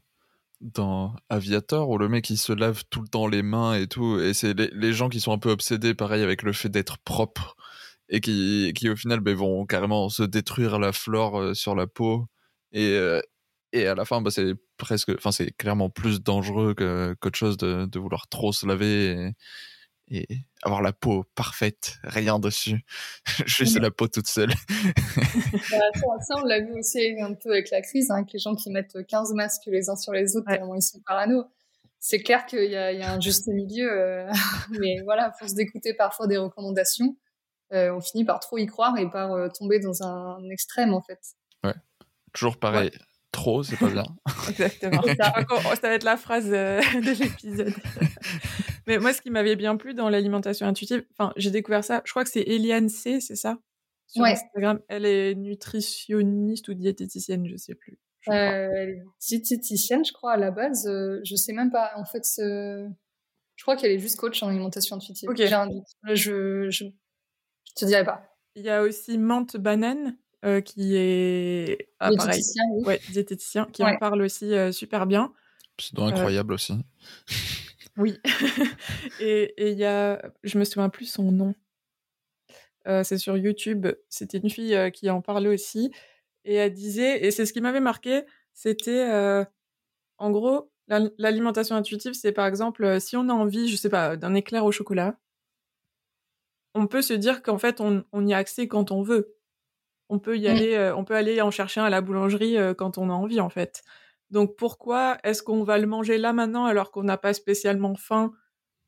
dans Aviator où le mec il se lave tout le temps les mains et tout et c'est les, gens qui sont un peu obsédés pareil avec le fait d'être propre et qui, qui au final ben, vont carrément se détruire la flore euh, sur la peau et, euh, et à la fin bah, c'est presque enfin c'est clairement plus dangereux qu'autre chose de, vouloir trop se laver avoir la peau parfaite, rien dessus. *laughs* Juste la peau toute seule. *laughs* Bah, ça, on l'a vu aussi un peu avec la crise, hein, avec les gens qui mettent 15 masques les uns sur les autres, tellement ils sont parano. C'est clair qu'il y, a un juste milieu, euh, *laughs* mais voilà, à force d'écouter parfois des recommandations, euh, on finit par trop y croire et par euh, tomber dans un extrême en fait. Ouais, toujours pareil. Trop, c'est pas bien. Exactement. ça, ça, va être la phrase de l'épisode. Mais moi, ce qui m'avait bien plu dans l'alimentation intuitive, enfin, j'ai découvert ça, je crois que c'est Eliane C, c'est ça? Sur Instagram. Elle est nutritionniste ou diététicienne, je sais plus. Je euh, diététicienne, je crois, à la base. Euh, je sais même pas. En fait, je crois qu'elle est juste coach en alimentation intuitive. Ok. J'ai un doute. Je, je, je te dirai pas. Il y a aussi Menthe Banane. Euh, qui est ah, diététicien, oui. ouais, diététicien, qui en parle aussi euh, super bien. C'est incroyable aussi. Oui. *laughs* et il y a, je me souviens plus son nom. Euh, c'est sur YouTube. C'était une fille euh, qui en parlait aussi. Et elle disait, et c'est ce qui m'avait marqué, c'était, euh, en gros, l'alimentation intuitive, c'est par exemple, si on a envie, je sais pas, d'un éclair au chocolat, on peut se dire qu'en fait, on, on, y a accès quand on veut. On peut y mmh. aller, on peut aller en chercher un à la boulangerie quand on a envie, en fait. Donc pourquoi est-ce qu'on va le manger là maintenant alors qu'on n'a pas spécialement faim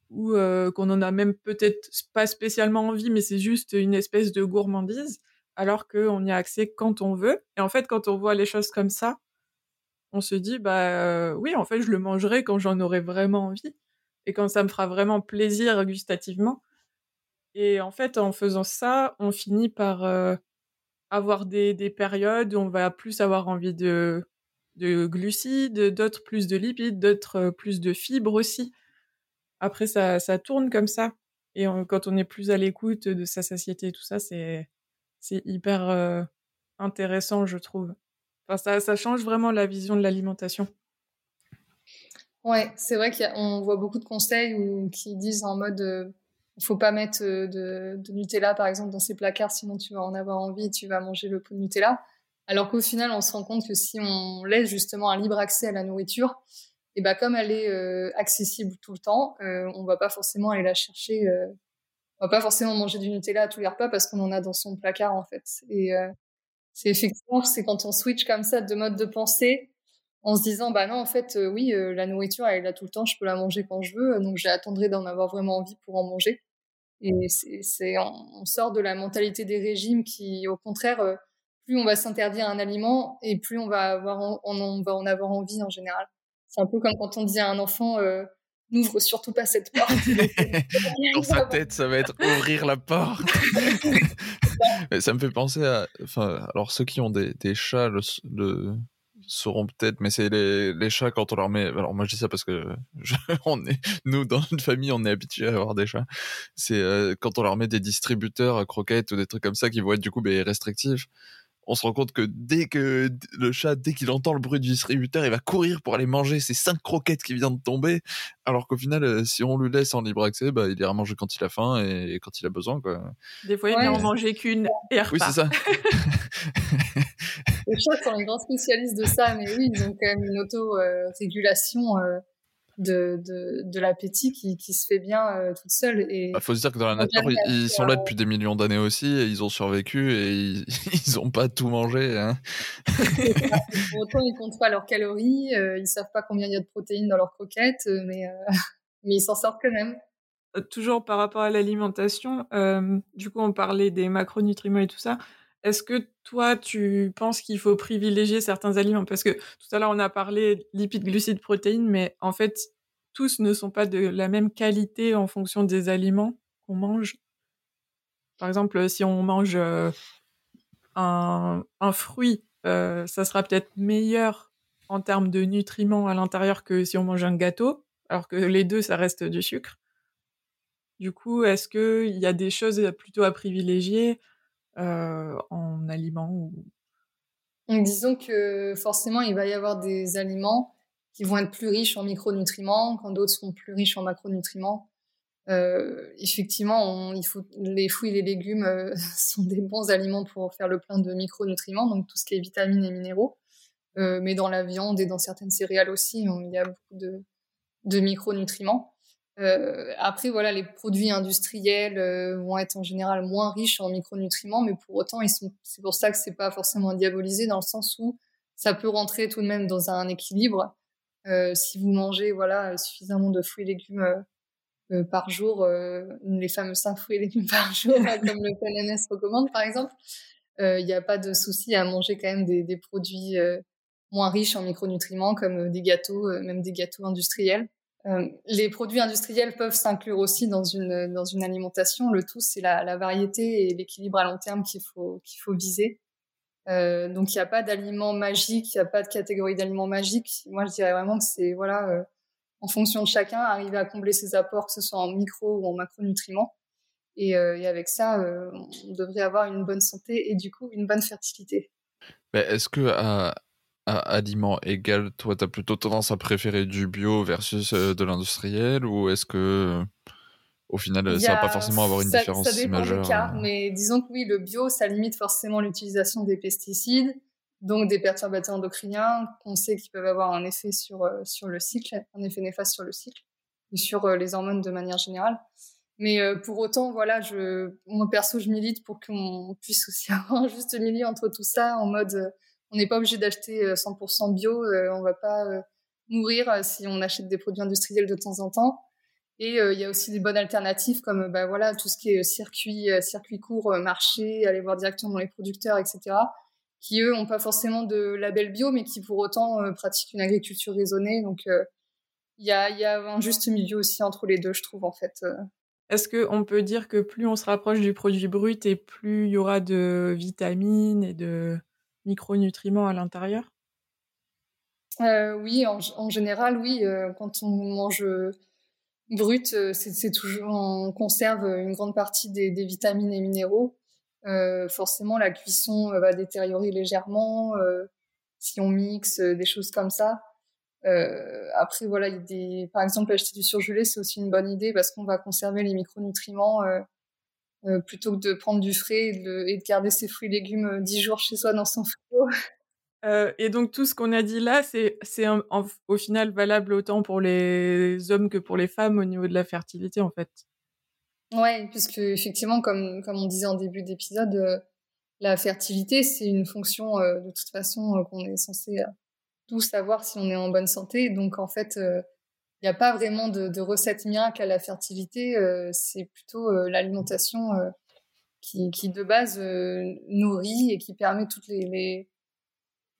ou euh, qu'on en a même peut-être pas spécialement envie, mais c'est juste une espèce de gourmandise, alors qu'on y a accès quand on veut? Et en fait, quand on voit les choses comme ça, on se dit bah oui, en fait, je le mangerai quand j'en aurai vraiment envie et quand ça me fera vraiment plaisir gustativement. Et en fait, en faisant ça, on finit par avoir des, des périodes où on va plus avoir envie de de glucides, d'autres plus de lipides, d'autres euh, plus de fibres aussi. Après, ça, ça tourne comme ça. Et quand on est plus à l'écoute de sa satiété et tout ça, c'est, hyper euh, intéressant, je trouve. Enfin, ça, ça change vraiment la vision de l'alimentation. Ouais, c'est vrai qu'on voit beaucoup de conseils qui disent en mode euh, il faut pas mettre de, de, Nutella par exemple dans ces placards, sinon tu vas en avoir envie et tu vas manger le pot de Nutella. Alors qu'au final, on se rend compte que si on laisse justement un libre accès à la nourriture, et bah comme elle est accessible tout le temps, on va pas forcément aller la chercher. on va pas forcément manger du Nutella à tous les repas parce qu'on en a dans son placard en fait. Et c'est effectivement c'est quand on switch comme ça de mode de pensée en se disant bah non en fait oui la nourriture elle est là tout le temps, je peux la manger quand je veux, donc j'attendrai d'en avoir vraiment envie pour en manger. Et c'est, on sort de la mentalité des régimes qui, au contraire, euh, plus on va s'interdire un aliment et plus on va avoir, on, va en avoir envie en général. C'est un peu comme quand on dit à un enfant, euh, n'ouvre surtout pas cette porte. *laughs* *laughs* Dans sa tête, ça va être ouvrir la porte. *laughs* ça me fait penser à, enfin, alors ceux qui ont des, des chats, le, sauront peut-être, mais c'est les, les, chats quand on leur met. Alors moi je dis ça parce que on est, nous dans notre famille on est habitués à avoir des chats. C'est euh, quand on leur met des distributeurs à croquettes ou des trucs comme ça qui vont être du coup ben, restrictifs on se rend compte que dès que le chat, dès qu'il entend le bruit du distributeur, il va courir pour aller manger ces cinq croquettes qui viennent de tomber. Alors qu'au final, euh, si on lui laisse en libre accès, bah, il ira manger quand il a faim et, quand il a besoin. Quoi. Des fois, il ouais. en manger qu'une et repart. Oui, c'est ça. *laughs* les chats sont les grands spécialistes de ça, mais oui, ils ont quand même une auto-régulation. Euh, de, de, de l'appétit qui, qui, se fait bien euh, toute seule. Il bah, faut se dire que dans la nature, ils, sont là depuis des millions d'années aussi, et ils ont survécu et ils *laughs* n'ont pas tout mangé. Hein. Pour autant, ils comptent pas leurs calories, euh, ils savent pas combien il y a de protéines dans leurs croquettes, euh, mais, *laughs* mais ils s'en sortent quand même. Toujours par rapport à l'alimentation, du coup, on parlait des macronutriments et tout ça. Est-ce que toi, tu penses qu'il faut privilégier certains aliments? Parce que tout à l'heure, on a parlé lipides, glucides, protéines, mais en fait, tous ne sont pas de la même qualité en fonction des aliments qu'on mange. Par exemple, si on mange euh, un, fruit, euh, ça sera peut-être meilleur en termes de nutriments à l'intérieur que si on mange un gâteau, alors que les deux, ça reste du sucre. Du coup, est-ce qu'il y a des choses plutôt à privilégier euh, en aliments disons que forcément, il va y avoir des aliments qui vont être plus riches en micronutriments, quand d'autres seront plus riches en macronutriments. Euh, effectivement, les fruits et les légumes euh, *laughs* sont des bons aliments pour faire le plein de micronutriments, donc tout ce qui est vitamines et minéraux. mais dans la viande et dans certaines céréales aussi, il y a beaucoup de, de micronutriments. Euh, après, voilà, les produits industriels euh, vont être en général moins riches en micronutriments, mais pour autant. C'est pour ça que c'est pas forcément diabolisé dans le sens où ça peut rentrer tout de même dans un équilibre. Euh, si vous mangez, voilà, suffisamment de fruits et légumes par jour, les fameux 5 fruits et légumes *laughs* par jour, comme le PNNS recommande, par exemple, il n'y a pas de souci à manger quand même des produits moins riches en micronutriments, comme des gâteaux, même des gâteaux industriels. Euh, les produits industriels peuvent s'inclure aussi dans une, dans une alimentation. Le tout, c'est la, variété et l'équilibre à long terme qu'il faut, qu'il faut viser. Euh, donc, il n'y a pas d'aliments magiques, il n'y a pas de catégorie d'aliments magiques. Moi, je dirais vraiment que c'est, voilà, euh, en fonction de chacun, arriver à combler ses apports, que ce soit en micro ou en macronutriments. Et, avec ça, on devrait avoir une bonne santé et du coup, une bonne fertilité. Est-ce que à aliments égal, toi, tu as plutôt tendance à préférer du bio versus euh, de l'industriel ou est-ce que au final, ça va pas forcément avoir une différence ça dépend majeure cas, euh? Mais disons que oui, le bio, ça limite forcément l'utilisation des pesticides, donc des perturbateurs endocriniens qu'on sait qu'ils peuvent avoir un effet sur, euh, sur le cycle, un effet néfaste sur le cycle et sur les hormones de manière générale. Mais pour autant, voilà, je, moi perso, je milite pour qu'on puisse aussi *laughs* avoir un juste milieu entre tout ça en mode on n'est pas obligé d'acheter 100% euh, bio. Euh, on va pas euh, mourir si on achète des produits industriels de temps en temps. Et il y a aussi des bonnes alternatives comme bah, voilà tout ce qui est circuit, circuit court, marché, aller voir directement les producteurs, etc. Qui eux n'ont pas forcément de label bio, mais qui pour autant pratiquent une agriculture raisonnée. Donc il y a, y, a, un juste milieu aussi entre les deux, je trouve en fait. Est-ce qu'on peut dire que plus on se rapproche du produit brut et plus il y aura de vitamines et de micronutriments à l'intérieur? Euh, Oui, en, général, oui. Euh, quand on mange euh, brut, c'est toujours on conserve une grande partie des, vitamines et minéraux. forcément, la cuisson va détériorer légèrement si on mixe des choses comme ça. après, voilà, par exemple, acheter du surgelé, c'est aussi une bonne idée parce qu'on va conserver les micronutriments euh, plutôt que de prendre du frais et de, garder ses fruits et légumes 10 euh, jours chez soi dans son frigo. *laughs* Euh, et donc tout ce qu'on a dit là, c'est au final valable autant pour les hommes que pour les femmes au niveau de la fertilité en fait. Ouais, puisque effectivement, comme comme on disait en début d'épisode, euh, la fertilité c'est une fonction de toute façon qu'on est censé tous savoir si on est en bonne santé. Donc en fait, il n'y a pas vraiment de, de, recette miracle à la fertilité. c'est plutôt l'alimentation qui, qui de base nourrit et qui permet toutes les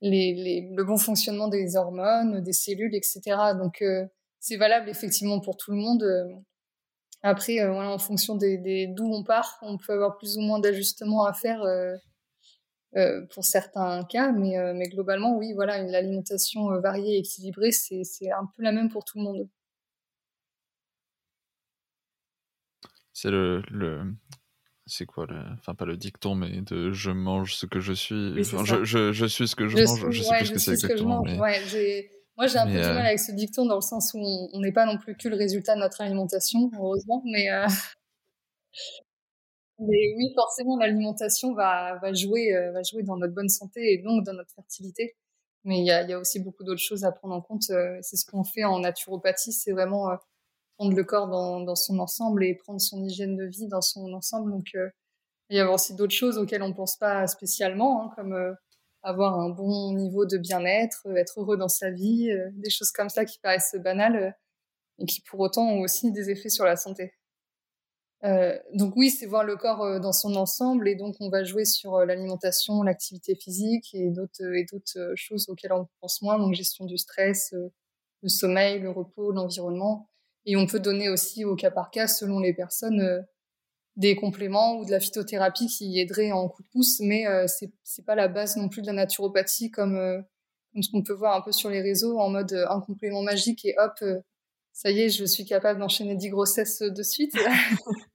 les, le bon fonctionnement des hormones, des cellules, etc. Donc euh, c'est valable effectivement pour tout le monde. Après, euh, voilà, en fonction des, d'où on part, on peut avoir plus ou moins d'ajustements à faire euh, pour certains cas, mais, mais globalement, oui, voilà, l'alimentation variée et équilibrée, c'est, c'est un peu la même pour tout le monde. C'est le, le, c'est quoi le enfin pas le dicton mais de je mange ce que je suis. Je, je, je, suis ce que je, mange. je sais plus ce que c'est exactement mais... ouais, moi j'ai un peu du mal euh avec ce dicton dans le sens où on n'est pas non plus que le résultat de notre alimentation heureusement mais euh... mais oui forcément l'alimentation va, va jouer euh, va jouer dans notre bonne santé et donc dans notre fertilité mais il y a, y a, aussi beaucoup d'autres choses à prendre en compte euh, c'est ce qu'on fait en naturopathie c'est vraiment prendre le corps dans, dans, son ensemble et prendre son hygiène de vie dans son ensemble. Donc, euh, il y a aussi d'autres choses auxquelles on pense pas spécialement, hein, comme euh, avoir un bon niveau de bien-être, euh, être heureux dans sa vie, des choses comme ça qui paraissent banales et qui pour autant ont aussi des effets sur la santé. Euh, donc oui, c'est voir le corps dans son ensemble et donc on va jouer sur l'alimentation, l'activité physique et d'autres et d'autres choses auxquelles on pense moins, donc gestion du stress, le sommeil, le repos, l'environnement. Et on peut donner aussi au cas par cas, selon les personnes, euh, des compléments ou de la phytothérapie qui aiderait en coup de pouce, mais euh, c'est c'est pas la base non plus de la naturopathie comme, euh, comme ce qu'on peut voir un peu sur les réseaux en mode un complément magique et hop, ça y est, je suis capable d'enchaîner 10 grossesses de suite. *laughs*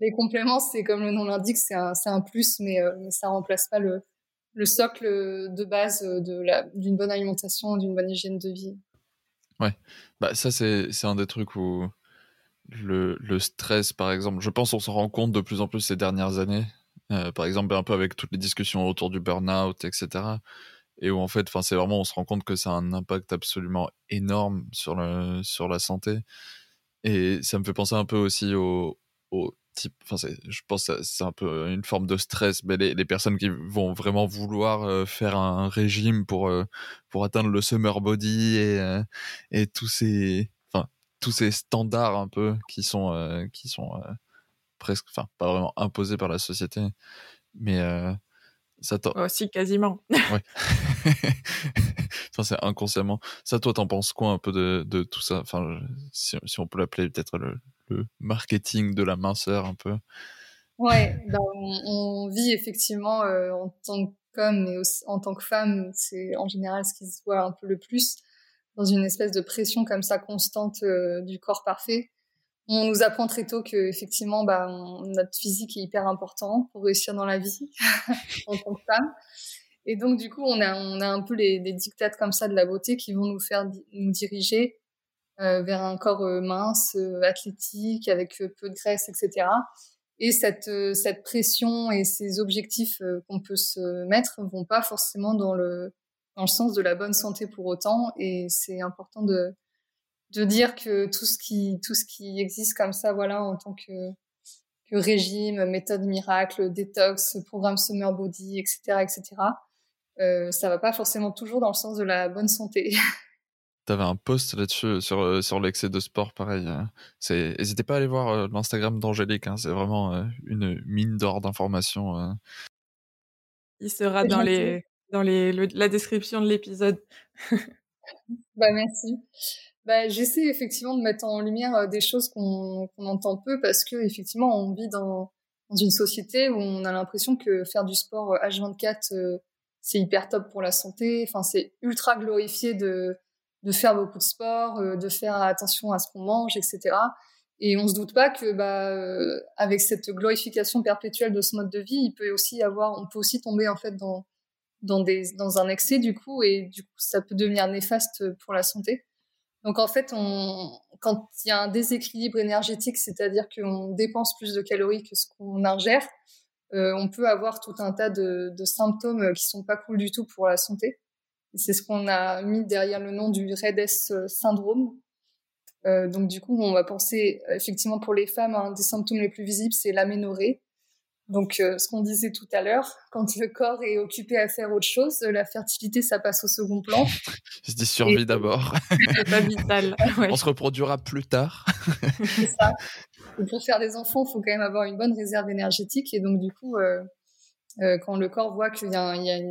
les compléments, c'est comme le nom l'indique, c'est un, un plus, mais, mais ça remplace pas le, le socle de base de d'une bonne alimentation, d'une bonne hygiène de vie. Ouais, bah ça c'est un des trucs où le, le, stress, par exemple, je pense on s'en rend compte de plus en plus ces dernières années. Euh, par exemple, un peu avec toutes les discussions autour du burn-out, etc. Et où en fait, c'est vraiment, on se rend compte que ça a un impact absolument énorme sur le sur la santé. Et ça me fait penser un peu aussi au, au enfin je pense que c'est un peu une forme de stress mais les, les personnes qui vont vraiment vouloir euh, faire un régime pour euh, pour atteindre le summer body et euh, et tous ces enfin tous ces standards un peu qui sont qui sont presque enfin pas vraiment imposés par la société. Mais ça aussi quasiment. Ouais. *laughs* *laughs* Enfin, c'est inconsciemment. Ça toi t'en penses quoi un peu de, de tout ça? Enfin si, si on peut l'appeler peut-être le le marketing de la minceur un peu. Ouais, ben, on, vit effectivement euh, en tant qu'homme mais aussi en tant que femme, c'est en général ce qui se voit un peu le plus dans une espèce de pression comme ça constante euh, du corps parfait. On nous apprend très tôt que effectivement, bah, notre physique est hyper important pour réussir dans la vie *laughs* en tant que femme. Et donc du coup, on a, on a un peu les, les dictates comme ça de la beauté qui vont nous faire nous diriger vers un corps euh, mince, euh, athlétique, avec peu de graisse, etc. Et cette, cette pression et ces objectifs qu'on peut se mettre vont pas forcément dans le, dans le sens de la bonne santé pour autant. Et c'est important de, de dire que tout ce qui, tout ce qui existe comme ça, voilà, en tant que, que régime, méthode miracle, détox, programme Summer Body, etc., etc., euh, ça va pas forcément toujours dans le sens de la bonne santé. *laughs* T'avais un post là-dessus sur euh, sur l'excès de sport, pareil. C'est, n'hésitez pas à aller voir euh, l'Instagram d'Angélique. Hein, c'est vraiment euh, une mine d'or d'informations. Il sera dans les dans les la description de l'épisode. *laughs* bah merci. Bah, j'essaie effectivement de mettre en lumière des choses qu'on qu'on entend peu parce que effectivement on vit dans dans une société où on a l'impression que faire du sport H24 c'est hyper top pour la santé. Enfin c'est ultra glorifié de de faire beaucoup de sport, euh, de faire attention à ce qu'on mange, etc. Et on se doute pas que, bah, euh, avec cette glorification perpétuelle de ce mode de vie, il peut aussi avoir, on peut aussi tomber en fait dans dans des dans un excès du coup, et du coup ça peut devenir néfaste pour la santé. Donc en fait, on, quand il y a un déséquilibre énergétique, c'est-à-dire qu'on dépense plus de calories que ce qu'on ingère, on peut avoir tout un tas de, de symptômes qui sont pas cool du tout pour la santé. C'est ce qu'on a mis derrière le nom du REDS syndrome. Euh, donc du coup, on va penser effectivement pour les femmes, un des symptômes les plus visibles, c'est l'aménorrhée. Donc euh, ce qu'on disait tout à l'heure, *laughs* quand le corps est occupé à faire autre chose, la fertilité, ça passe au second plan. *laughs* Je dis survie d'abord. *laughs* c'est pas vital. On se reproduira plus tard. c'est ça. pour faire des enfants, il faut quand même avoir une bonne réserve énergétique. Et donc du coup, euh, euh, quand le corps voit qu'il y, y,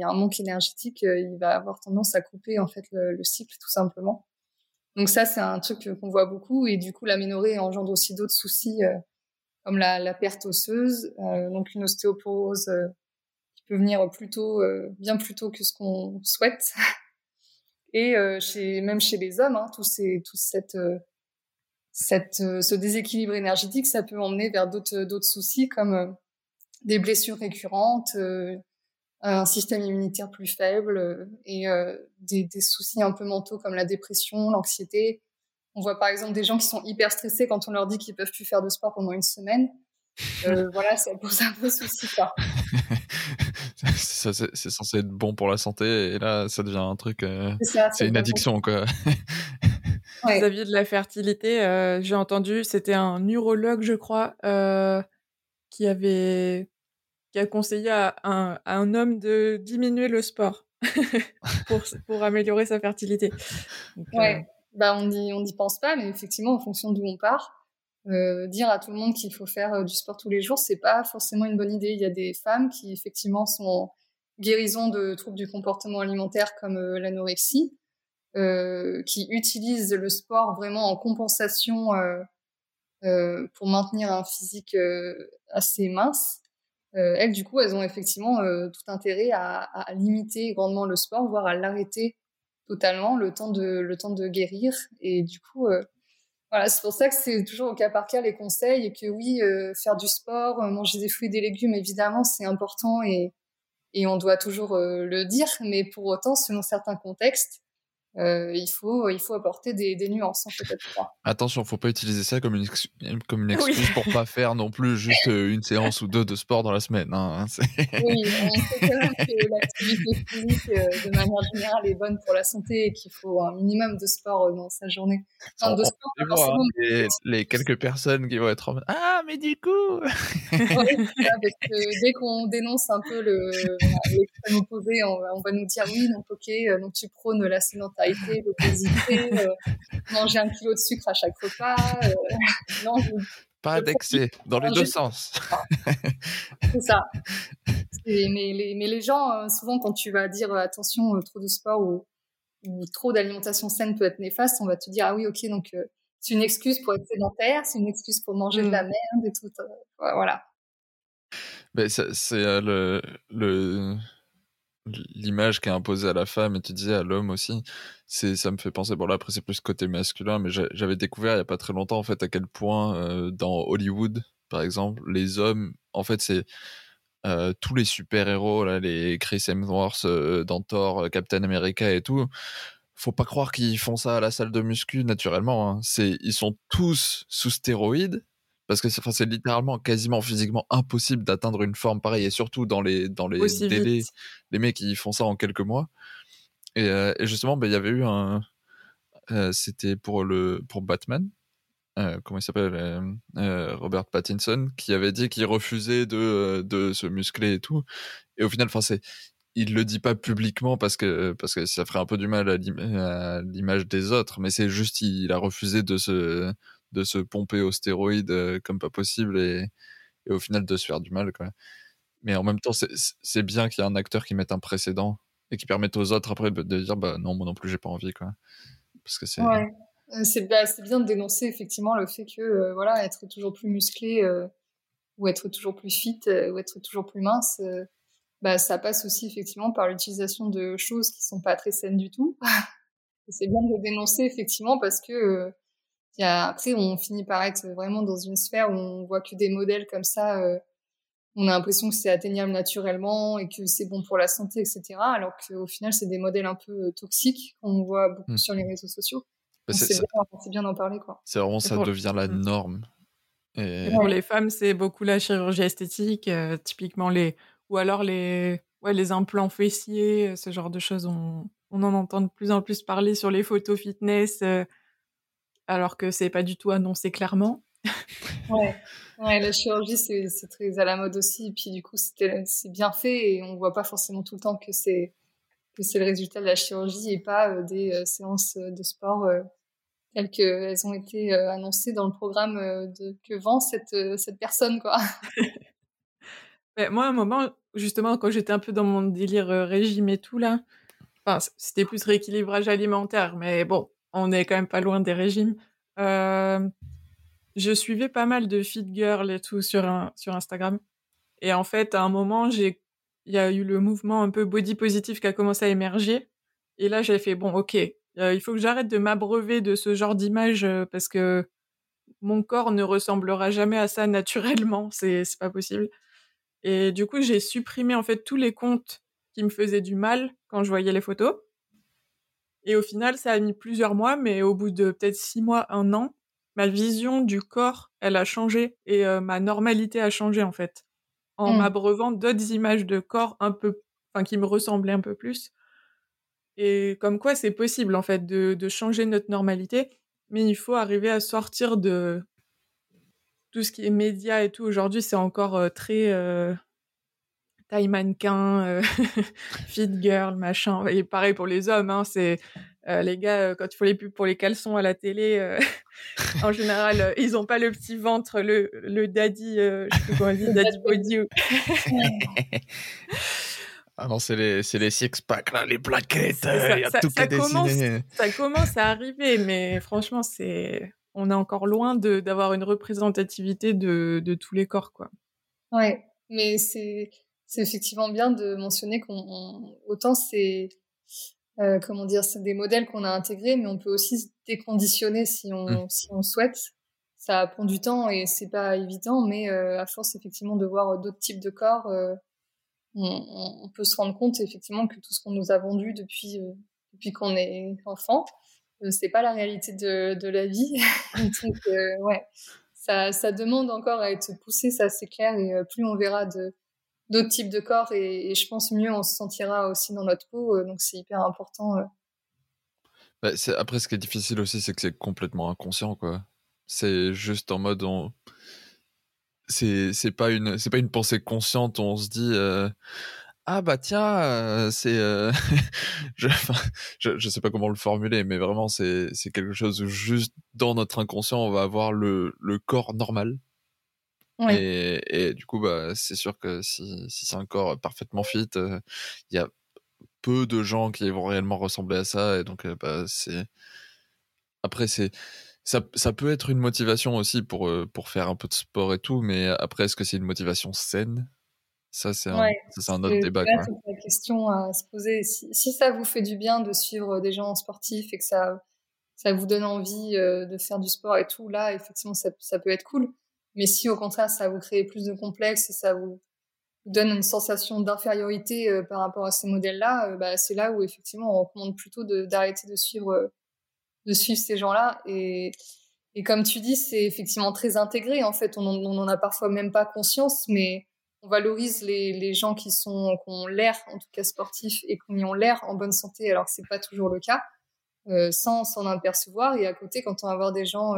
a un manque énergétique, euh, il va avoir tendance à couper en fait le, le cycle tout simplement. Donc ça, c'est un truc qu'on voit beaucoup et du coup, l'aménorrhée engendre aussi d'autres soucis euh, comme la, la, perte osseuse, donc une ostéoporose qui peut venir plutôt bien plus tôt que ce qu'on souhaite. *laughs* Et chez, même chez les hommes, hein, tout, ces, tout cette, cette, ce déséquilibre énergétique, ça peut emmener vers d'autres soucis comme des blessures récurrentes, euh, un système immunitaire plus faible euh, et euh, des, des, soucis un peu mentaux comme la dépression, l'anxiété. On voit par exemple des gens qui sont hyper stressés quand on leur dit qu'ils peuvent plus faire de sport pendant une semaine. Euh, *laughs* voilà, ça pose un peu souci. *laughs* c'est censé être bon pour la santé et là, ça devient un truc. Euh, c'est une addiction, quoi. ouais. Vis-à-vis de la fertilité, euh, j'ai entendu, c'était un urologue, je crois, qui avait qui a conseillé à un, homme de diminuer le sport *laughs* pour, améliorer sa fertilité. Donc, ouais, euh... bah on n'y on pense pas, mais effectivement, en fonction d'où on part, euh, dire à tout le monde qu'il faut faire euh, du sport tous les jours, c'est pas forcément une bonne idée. Il y a des femmes qui effectivement sont en guérison de troubles du comportement alimentaire comme euh, l'anorexie, euh, qui utilisent le sport vraiment en compensation euh, pour maintenir un physique assez mince euh, elles, du coup, elles ont effectivement euh, tout intérêt à, limiter grandement le sport, voire à l'arrêter totalement le temps de le temps de guérir. Et du coup, euh, voilà, c'est pour ça que c'est toujours au cas par cas les conseils et que oui, faire du sport, manger des fruits et des légumes, évidemment, c'est important et et on doit toujours le dire. Mais pour autant, selon certains contextes, euh, il faut il faut apporter des, des nuances en fait Attention, faut pas utiliser ça comme une comme une excuse oui. pour pas faire non plus juste euh, une séance ou deux de sport dans la semaine. Hein, oui, on sait quand même que l'activité physique euh, de manière générale est bonne pour la santé et qu'il faut un minimum de sport dans sa journée. Enfin, de sport, voir, hein, les, les, quelques personnes qui vont être en mode ah mais du coup. *laughs* dès qu'on dénonce un peu le l'extrême opposé, on, on, va nous dire oui donc ok donc tu prônes la sédentarité l'obésité, euh, manger un kilo de sucre à chaque repas. Euh, non, je... Pas d'excès, dans les deux sens. C'est ça. Mais les, mais les gens, euh, souvent, quand tu vas dire attention, trop de sport ou, ou trop d'alimentation saine peut être néfaste, on va te dire ah oui, ok, donc c'est une excuse pour être sédentaire, c'est une excuse pour manger mmh. de la mmh. merde et tout. voilà. Mais c'est le, le l'image qui est imposée à la femme et tu disais à l'homme aussi c'est ça me fait penser bon là après c'est plus côté masculin mais j'avais découvert il y a pas très longtemps en fait à quel point euh, dans Hollywood par exemple les hommes en fait c'est euh, tous les super héros là les Chris Hemsworth euh, dans euh, Captain America et tout faut pas croire qu'ils font ça à la salle de muscu naturellement hein. c'est ils sont tous sous stéroïdes parce que c'est littéralement quasiment physiquement impossible d'atteindre une forme pareille et surtout dans les dans les Aussi délais vite. les mecs ils font ça en quelques mois et, euh, et justement ben, il y avait eu un euh, c'était pour le pour Batman euh, comment il s'appelle Robert Pattinson qui avait dit qu'il refusait de de se muscler et tout et au final enfin c'est il le dit pas publiquement parce que parce que ça ferait un peu du mal à l'image des autres mais c'est juste il a refusé de se de se pomper aux stéroïdes euh, comme pas possible et, au final de se faire du mal quoi. Mais en même temps c'est bien qu'il y ait un acteur qui mette un précédent et qui permette aux autres après de, dire bah non moi non plus j'ai pas envie quoi. Parce que c'est. Euh, c'est bien de dénoncer effectivement le fait que euh, voilà être toujours plus musclé ou être toujours plus fit ou être toujours plus mince bah ça passe aussi effectivement par l'utilisation de choses qui sont pas très saines du tout. *laughs* c'est bien de le dénoncer effectivement parce que y a, après, on finit par être vraiment dans une sphère où on voit que des modèles comme ça. Euh, on a l'impression que c'est atteignable naturellement et que c'est bon pour la santé, etc. Alors qu'au final, c'est des modèles un peu euh, toxiques qu'on voit beaucoup mmh. sur les réseaux sociaux. Bah c'est bien, bien d'en parler. C'est vraiment ça devient la mmh. norme. Et... pour les femmes, c'est beaucoup la chirurgie esthétique, typiquement les ou alors les ouais les implants fessiers, ce genre de choses. On, on en entend de plus en plus parler sur les photos fitness, alors que c'est pas du tout annoncé clairement. ouais. ouais, la chirurgie c'est très à la mode aussi. Et puis du coup c'est bien fait et on voit pas forcément tout le temps que c'est le résultat de la chirurgie et pas euh, des euh, séances de sport euh, telles qu'elles ont été annoncées dans le programme de, que vend cette, cette personne. Quoi. *laughs* moi, à un moment, justement, quand j'étais un peu dans mon délire régime et tout, là, enfin, c'était plus rééquilibrage alimentaire, mais bon, on est quand même pas loin des régimes. je suivais pas mal de fit girl et tout sur, sur Instagram. Et en fait, à un moment, j'ai il y a eu le mouvement un peu body positif qui a commencé à émerger. Et là, j'ai fait, bon, ok, euh, il faut que j'arrête de m'abreuver de ce genre d'image euh, parce que mon corps ne ressemblera jamais à ça naturellement. *laughs* C'est, c'est pas possible. Et du coup, j'ai supprimé en fait tous les comptes qui me faisaient du mal quand je voyais les photos. Et au final, ça a mis plusieurs mois, mais au bout de peut-être six mois, un an, ma vision du corps, elle a changé et euh, ma normalité a changé en fait en mmh. m'abreuvant d'autres images de corps un peu, enfin, qui me ressemblaient un peu plus. Et comme quoi, c'est possible, en fait, de, de, changer notre normalité, mais il faut arriver à sortir de tout ce qui est média et tout. Aujourd'hui, c'est encore euh, très euh, taille mannequin, euh, *laughs* fit girl, machin. Et pareil pour les hommes, hein, c'est euh, les gars, euh, quand il faut les pubs pour les caleçons à la télé, euh, *laughs* en général, ils n'ont pas le petit ventre, le, le daddy, je sais plus comment on dit, daddy body. *laughs* Ah non, c'est les, les six-packs, là, les plaquettes, il y a tout qui est dessiné. Ça commence à arriver, mais franchement, c'est on est encore loin d'avoir une représentativité de, de, tous les corps, quoi. Ouais, mais c'est effectivement bien de mentionner qu'on autant c'est euh, comment dire, c'est des modèles qu'on a intégrés, mais on peut aussi se déconditionner si on, mmh. si on souhaite. Ça prend du temps et c'est pas évident, mais euh, à force effectivement de voir d'autres types de corps, euh, on, on, peut se rendre compte effectivement que tout ce qu'on nous a vendu depuis euh, depuis qu'on est enfant, euh, c'est pas la réalité de, de la vie. *laughs* Donc ouais, ça, ça demande encore à être poussé, ça c'est clair, et plus on verra de d'autres types de corps et, je pense mieux on se sentira aussi dans notre peau. Euh, donc c'est hyper important. Euh. Bah, après, ce qui est difficile aussi, c'est que c'est complètement inconscient, quoi. C'est juste en mode on c'est pas une c'est pas une pensée consciente on se dit euh, ah bah tiens c'est *laughs* je, je, sais pas comment le formuler mais vraiment c'est c'est quelque chose où juste dans notre inconscient on va avoir le le corps normal et, et, du coup, bah, c'est sûr que si, si c'est un corps parfaitement fit, il y a peu de gens qui vont réellement ressembler à ça. Et donc, bah, c'est. Après, c'est. Ça, ça, peut être une motivation aussi pour, pour faire un peu de sport et tout, mais après, est-ce que c'est une motivation saine? Ça, c'est un, un, autre débat. C'est la question à se poser. Si, si, ça vous fait du bien de suivre des gens sportifs et que ça, ça vous donne envie de faire du sport et tout, là, effectivement, ça, ça peut être cool. Mais si au contraire ça vous crée plus de complexes et ça vous donne une sensation d'infériorité euh, par rapport à ces modèles-là, euh, bah, c'est là où effectivement on recommande plutôt d'arrêter de, suivre euh, de suivre ces gens-là. Et, et comme tu dis, c'est effectivement très intégré. En fait, on n'en a parfois même pas conscience, mais on valorise les, les gens qui sont qui ont l'air, en tout cas sportifs, et qui ont l'air en bonne santé, alors que c'est pas toujours le cas, sans s'en apercevoir. Et à côté, quand on va voir des gens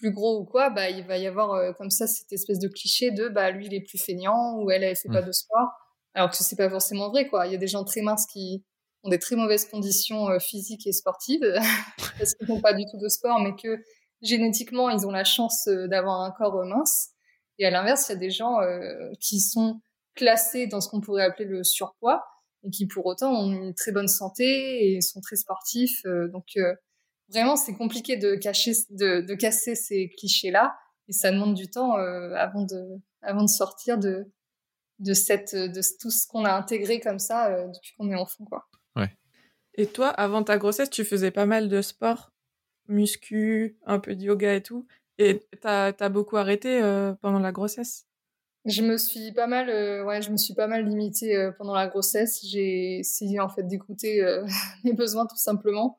plus gros ou quoi, bah, il va y avoir euh, comme ça cette espèce de cliché de bah, lui, il est plus feignant ou elle, elle fait pas mmh. de sport. Alors que c'est pas forcément vrai, quoi. Il y a des gens très minces qui ont des très mauvaises conditions euh, physiques et sportives *laughs* parce qu'ils font pas du tout de sport, mais que génétiquement, ils ont la chance euh, d'avoir un corps mince. Et à l'inverse, il y a des gens qui sont classés dans ce qu'on pourrait appeler le surpoids et qui pour autant ont une très bonne santé et sont très sportifs. donc vraiment, c'est compliqué de cacher, de, de casser ces clichés-là, et ça demande du temps euh, avant de, avant de sortir de, de cette, de tout ce qu'on a intégré comme ça euh, depuis qu'on est enfant, quoi. Ouais. Et toi, avant ta grossesse, tu faisais pas mal de sport, muscu, un peu de yoga et tout, et t'as as beaucoup arrêté euh, pendant la grossesse? Je me suis pas mal, ouais, je me suis pas mal limitée pendant la grossesse. J'ai essayé en fait d'écouter *laughs* mes besoins tout simplement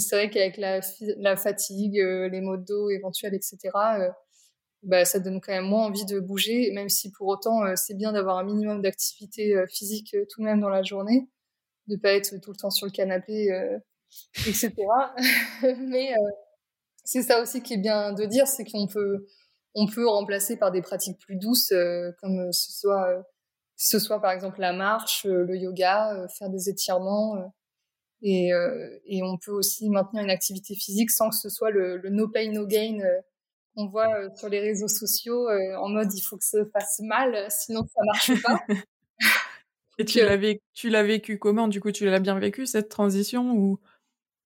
c'est vrai qu'avec la, fatigue, euh, les maux de dos éventuels, etc., euh, bah, ça donne quand même moins envie de bouger, même si pour autant, c'est bien d'avoir un minimum d'activité physique tout de même dans la journée, de pas être tout le temps sur le canapé, etc. *laughs* Mais c'est ça aussi qui est bien de dire, c'est qu'on peut, on peut remplacer par des pratiques plus douces, comme ce soit, ce soit par exemple la marche, le yoga, faire des étirements. Et, et, on peut aussi maintenir une activité physique sans que ce soit le, le no pain, no gain qu'on voit sur les réseaux sociaux en mode il faut que ça fasse mal, sinon ça marche pas. *laughs* et tu l'as vécu, tu l'as vécu comment? Du coup, tu l'as bien vécu cette transition ou,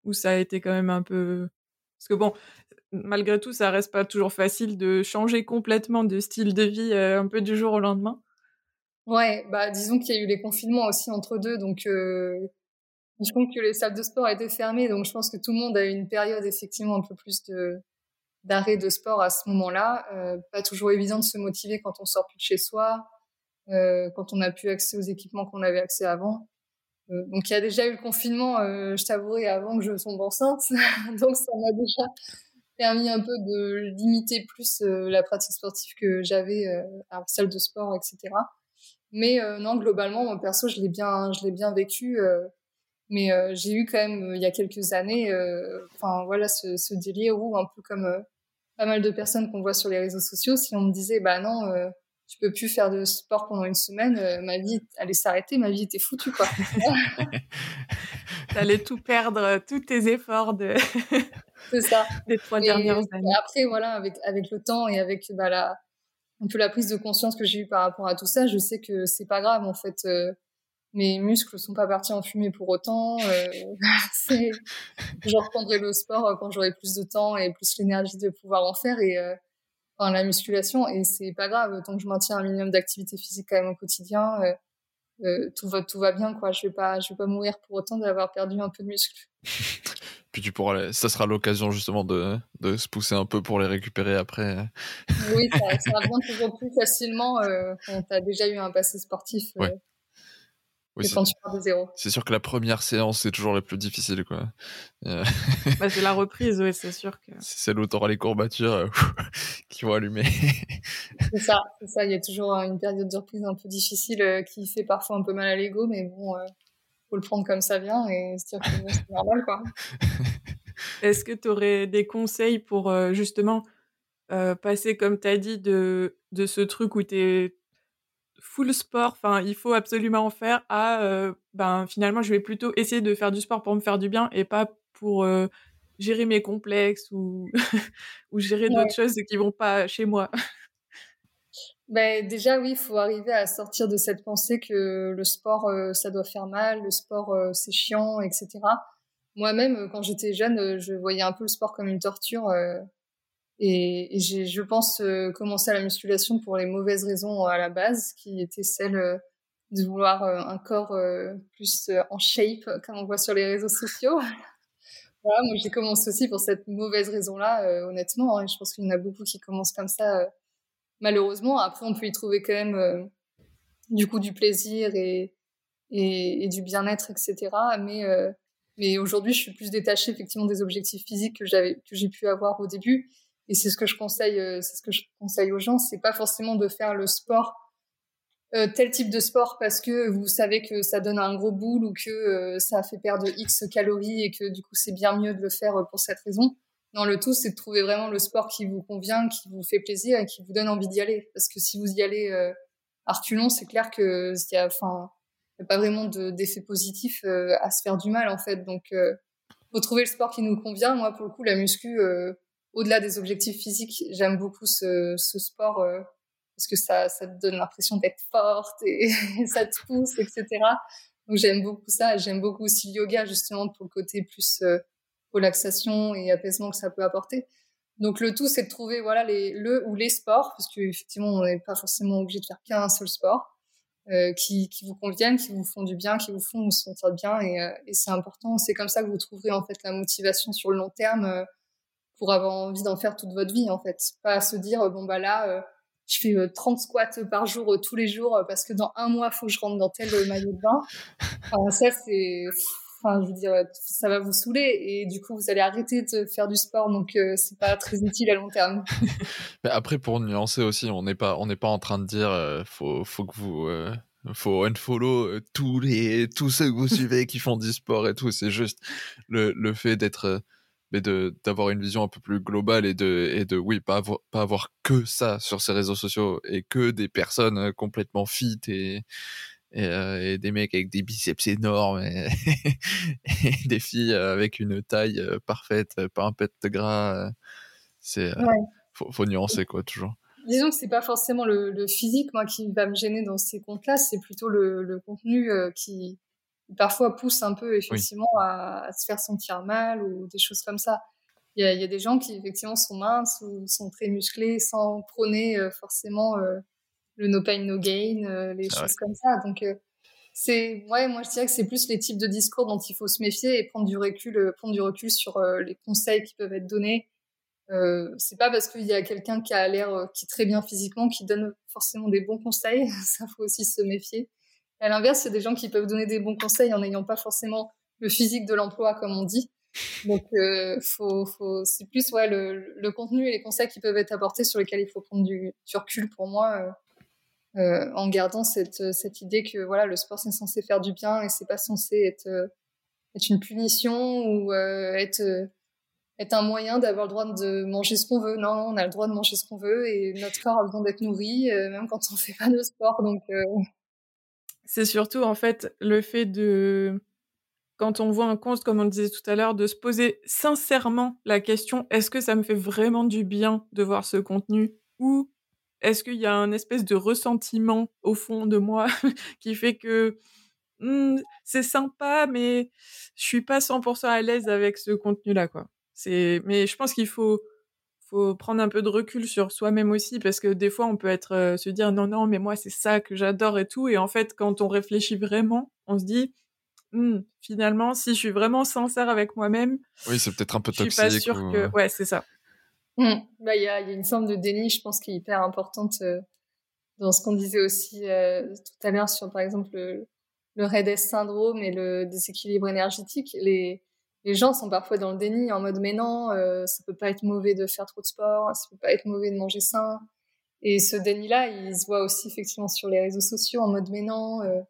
ou ça a été quand même un peu parce que bon, malgré tout, ça reste pas toujours facile de changer complètement de style de vie un peu du jour au lendemain? Ouais, bah disons qu'il y a eu les confinements aussi entre deux, donc je pense que les salles de sport étaient fermées, donc je pense que tout le monde a eu une période effectivement un peu plus de d'arrêt de sport à ce moment-là. Euh, pas toujours évident de se motiver quand on sort plus de chez soi, euh, quand on n'a plus accès aux équipements qu'on avait accès avant. Euh, donc il y a déjà eu le confinement, je t'avouerai, avant que je tombe enceinte, *laughs* donc ça m'a déjà permis un peu de limiter plus la pratique sportive que j'avais à la salle de sport, etc. Mais non, globalement, mon perso, je l'ai bien, je l'ai bien vécu. Mais euh, j'ai eu quand même, euh, il y a quelques années, euh, enfin voilà, ce, ce, délire où, un peu comme pas mal de personnes qu'on voit sur les réseaux sociaux, si on me disait, bah non, tu peux plus faire de sport pendant une semaine, ma vie allait s'arrêter, ma vie était foutue, quoi. *laughs* T'allais tout perdre, tous tes efforts de... *laughs* C'est ça. *laughs* des trois dernières années. Après, voilà, avec, avec le temps et avec bah, la, un peu la prise de conscience que j'ai eue par rapport à tout ça, je sais que c'est pas grave, en fait mes muscles sont pas partis en fumée pour autant. Euh, *laughs* je reprendrai le sport euh, quand j'aurai plus de temps et plus l'énergie de pouvoir en faire et euh, enfin la musculation et c'est pas grave tant que je maintiens un minimum d'activité physique quand même au quotidien. Euh, euh, tout va tout va bien quoi. Je vais pas je vais pas mourir pour autant d'avoir perdu un peu de muscle. Puis *laughs* tu pourras, ça sera l'occasion justement de, de se pousser un peu pour les récupérer après. oui, ça, ça *laughs* revient toujours plus facilement euh, quand tu as déjà eu un passé sportif. Ouais. Oui, quand tu pars de zéro. C'est sûr que la première séance, c'est toujours la plus difficile. Quoi. Euh, *laughs* bah, c'est la reprise, oui, c'est sûr. que. C'est celle où tu auras les courbatures euh, *laughs* qui vont allumer. c'est ça, *laughs* c'est ça. Il y a toujours une période de reprise un peu difficile euh, qui fait parfois un peu mal à l'ego, mais bon, faut le prendre comme ça vient et se dire que c'est normal. quoi. Est-ce que tu aurais des conseils pour justement passer, comme tu as dit, de, de ce truc où tu es full sport, enfin, il faut absolument en faire, à euh, ben finalement, je vais plutôt essayer de faire du sport pour me faire du bien et pas pour euh, gérer mes complexes ou, *laughs* ou gérer d'autres choses qui vont pas chez moi. Ben, déjà, oui, il faut arriver à sortir de cette pensée que le sport, euh, ça doit faire mal, le sport, c'est chiant, etc. Moi-même, quand j'étais jeune, je voyais un peu le sport comme une torture. Et, j'ai, je pense, euh, commencé à la musculation pour les mauvaises raisons à la base, qui étaient celles euh, de vouloir euh, un corps plus en shape, comme on voit sur les réseaux sociaux. *laughs* voilà, moi j'ai commencé aussi pour cette mauvaise raison-là, honnêtement. Hein, je pense qu'il y en a beaucoup qui commencent comme ça, malheureusement. Après, on peut y trouver quand même du coup du plaisir et, et, et du bien-être, etc. Mais mais aujourd'hui, je suis plus détachée effectivement des objectifs physiques que j'avais que j'ai pu avoir au début et c'est ce que je conseille, euh, c'est ce que je conseille aux gens, c'est pas forcément de faire le sport, euh, tel type de sport parce que vous savez que ça donne un gros boule ou que euh, ça fait perdre X calories et que du coup c'est bien mieux de le faire pour cette raison. Non, le tout c'est de trouver vraiment le sport qui vous convient, qui vous fait plaisir et qui vous donne envie d'y aller. Parce que si vous y allez euh, c'est clair que il y a, enfin, pas vraiment d'effet positif à se faire du mal en fait. Donc, faut trouver le sport qui nous convient. Moi, pour le coup, la muscu au-delà des objectifs physiques, j'aime beaucoup ce, ce sport euh, parce que ça, ça te donne l'impression d'être forte et, *laughs* ça te pousse, etc. Donc j'aime beaucoup ça. J'aime beaucoup aussi le yoga justement pour le côté plus euh, relaxation et apaisement que ça peut apporter. Donc le tout, c'est de trouver voilà les le ou les sports parce qu'effectivement on n'est pas forcément obligé de faire qu'un seul sport euh, qui, qui vous conviennent, qui vous font du bien, qui vous font vous sentir bien et, euh, et c'est important. C'est comme ça que vous trouverez en fait la motivation sur le long terme euh, pour avoir envie d'en faire toute votre vie en fait. Pas se dire bon bah là euh, je fais 30 euh, squats par jour euh, tous les jours parce que dans un mois faut que je rentre dans tel maillot de bain. *laughs* Enfin, ça c'est enfin, je veux dire, ça va vous saouler et du coup, vous allez arrêter de faire du sport, donc euh, c'est pas très utile à long terme. *laughs* Mais après, pour nuancer aussi, on n'est pas, on n'est pas en train de dire, euh, faut, faut que vous, euh, faut unfollow tous les, tous ceux que vous suivez qui font du sport et tout. C'est juste le, le fait d'être, mais de d'avoir une vision un peu plus globale et de et de oui pas avoir, pas avoir que ça sur ces réseaux sociaux et que des personnes complètement fit et euh, et, des mecs avec des biceps énormes *laughs* et, des filles avec une taille euh, parfaite, euh, pas un pet de gras. C'est faut, faut, nuancer quoi toujours. Disons que c'est pas forcément le, physique moi qui va me gêner dans ces comptes-là, c'est plutôt le, le contenu qui parfois pousse un peu effectivement à, se faire sentir mal ou des choses comme ça. Il y a, y a, des gens qui effectivement sont minces ou sont très musclés sans prôner forcément le no pain no gain, euh, les choses comme ça. Donc euh, c'est ouais, moi je dirais que c'est plus les types de discours dont il faut se méfier et prendre du recul, euh, prendre du recul sur les conseils qui peuvent être donnés. Euh, c'est pas parce qu'il y a quelqu'un qui a l'air qui est très bien physiquement qui donne forcément des bons conseils. *laughs* Ça faut aussi se méfier. À l'inverse, c'est des gens qui peuvent donner des bons conseils en n'ayant pas forcément le physique de l'emploi comme on dit. Donc, euh, faut, faut, c'est plus ouais, le, le, contenu et les conseils qui peuvent être apportés sur lesquels il faut prendre du, du recul pour moi. Euh, en gardant cette, cette idée que voilà le sport c'est censé faire du bien et c'est pas censé être euh, être une punition ou euh, être être un moyen d'avoir le droit de manger ce qu'on veut. Non, on a le droit de manger ce qu'on veut et notre corps a besoin d'être nourri, même quand on fait pas de sport. Donc, c'est surtout en fait le fait de, quand on voit un compte, comme on le disait tout à l'heure, de se poser sincèrement la question est-ce que ça me fait vraiment du bien de voir ce contenu? Ou est-ce qu'il y a un espèce de ressentiment au fond de moi *laughs* qui fait que mmh, c'est sympa, mais je suis pas 100% à l'aise avec ce contenu-là, quoi. C'est, mais je pense qu'il faut, faut prendre un peu de recul sur soi-même aussi, parce que des fois, on peut être, euh, se dire, non, non, mais moi, c'est ça que j'adore et tout. Et en fait, quand on réfléchit vraiment, on se dit, mmh, finalement, si je suis vraiment sincère avec moi-même. Oui, c'est peut-être un peu toxique. Je suis pas sûre que, ouais, c'est ça. Mmh. Bah, il y, a, y, a, une forme de déni, je pense, qui est hyper importante euh, dans ce qu'on disait aussi euh, tout à l'heure sur, par exemple, le, le Red syndrome et le déséquilibre énergétique. Les, les gens sont parfois dans le déni, en mode mais non, euh, ça peut pas être mauvais de faire trop de sport, ça peut pas être mauvais de manger sain. Et ce déni-là, il se voit aussi effectivement sur les réseaux sociaux, en mode mais non, euh,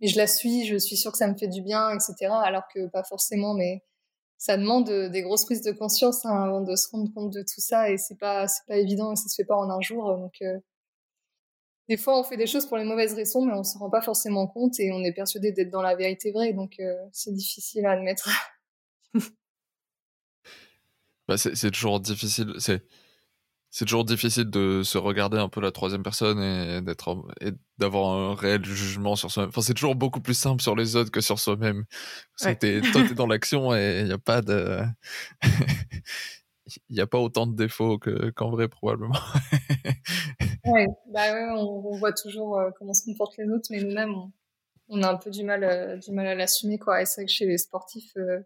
mais je la suis, je suis sûre que ça me fait du bien, etc. Alors que pas forcément, mais ça demande euh, des grosses prises de conscience hein, avant de se rendre compte de tout ça et c'est pas c'est pas évident et ça se fait pas en un jour donc euh, des fois on fait des choses pour les mauvaises raisons mais on se rend pas forcément compte et on est persuadé d'être dans la vérité vraie donc euh, c'est difficile à admettre *laughs* bah c'est toujours difficile c'est c'est toujours difficile de se regarder un peu la troisième personne et d'être et d'avoir un réel jugement sur soi-même. Enfin, c'est toujours beaucoup plus simple sur les autres que sur soi-même. Toi, t'es dans l'action et il n'y a pas de, *laughs* il n'y a pas autant de défauts que qu'en vrai probablement. ouais, *laughs* bah ouais, on, voit toujours euh, comment se comportent les autres, mais nous-mêmes, on, a un peu du mal, euh, du mal à l'assumer, quoi. Et c'est vrai que chez les sportifs, euh,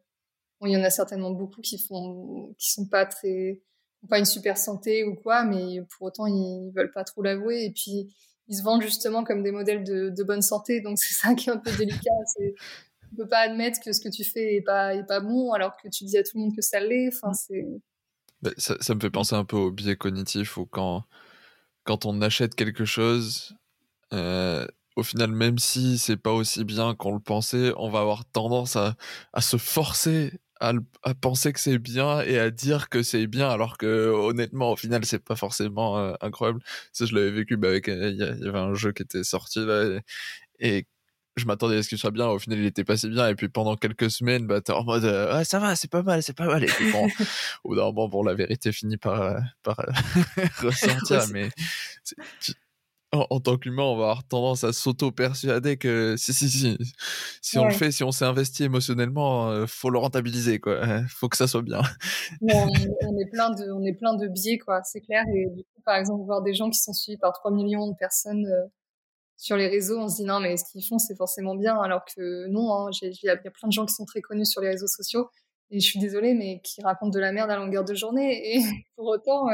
il y en a certainement beaucoup qui font, qui sont pas très pas une super santé ou quoi, mais pour autant ils veulent pas trop l'avouer et puis ils se vendent justement comme des modèles de, de bonne santé, donc *laughs* c'est ça qui est un peu délicat. C'est, on peut pas admettre que ce que tu fais est pas est pas bon alors que tu dis à tout le monde que ça l'est. Enfin c'est. Bah, ça, ça, me fait penser un peu au biais cognitif où quand quand on achète quelque chose. Euh, au final, même si c'est pas aussi bien qu'on le pensait, on va avoir tendance à, à se forcer à, penser que c'est bien et à dire que c'est bien alors que honnêtement au final c'est pas forcément euh, incroyable. Ça je l'avais vécu bah, avec euh, il y, avait un jeu qui était sorti là et, je m'attendais à ce qu'il soit bien. Au final il était pas si bien. Et puis pendant quelques semaines bah t'es en mode euh, ouais ça va c'est pas mal c'est pas mal. Et puis bon *laughs* au bout d'un moment bon la vérité finit par par *laughs* ressortir. mais *laughs* en, tant qu'humain, on va avoir tendance à s'auto-persuader que *laughs* si, si, si, si on le fait, si on s'est investi émotionnellement, euh, faut le rentabiliser, quoi. *laughs* faut que ça soit bien. on, est plein de, on est plein de biais, quoi, c'est clair. Et du coup, par exemple, voir des gens qui sont suivis par 3 millions de personnes euh, sur les réseaux, on se dit non, mais ce qu'ils font, c'est forcément bien, alors que non, hein, il y a plein de gens qui sont très connus sur les réseaux sociaux et je suis désolée, mais qui racontent de la merde à longueur de journée. Et *laughs* pour autant, euh,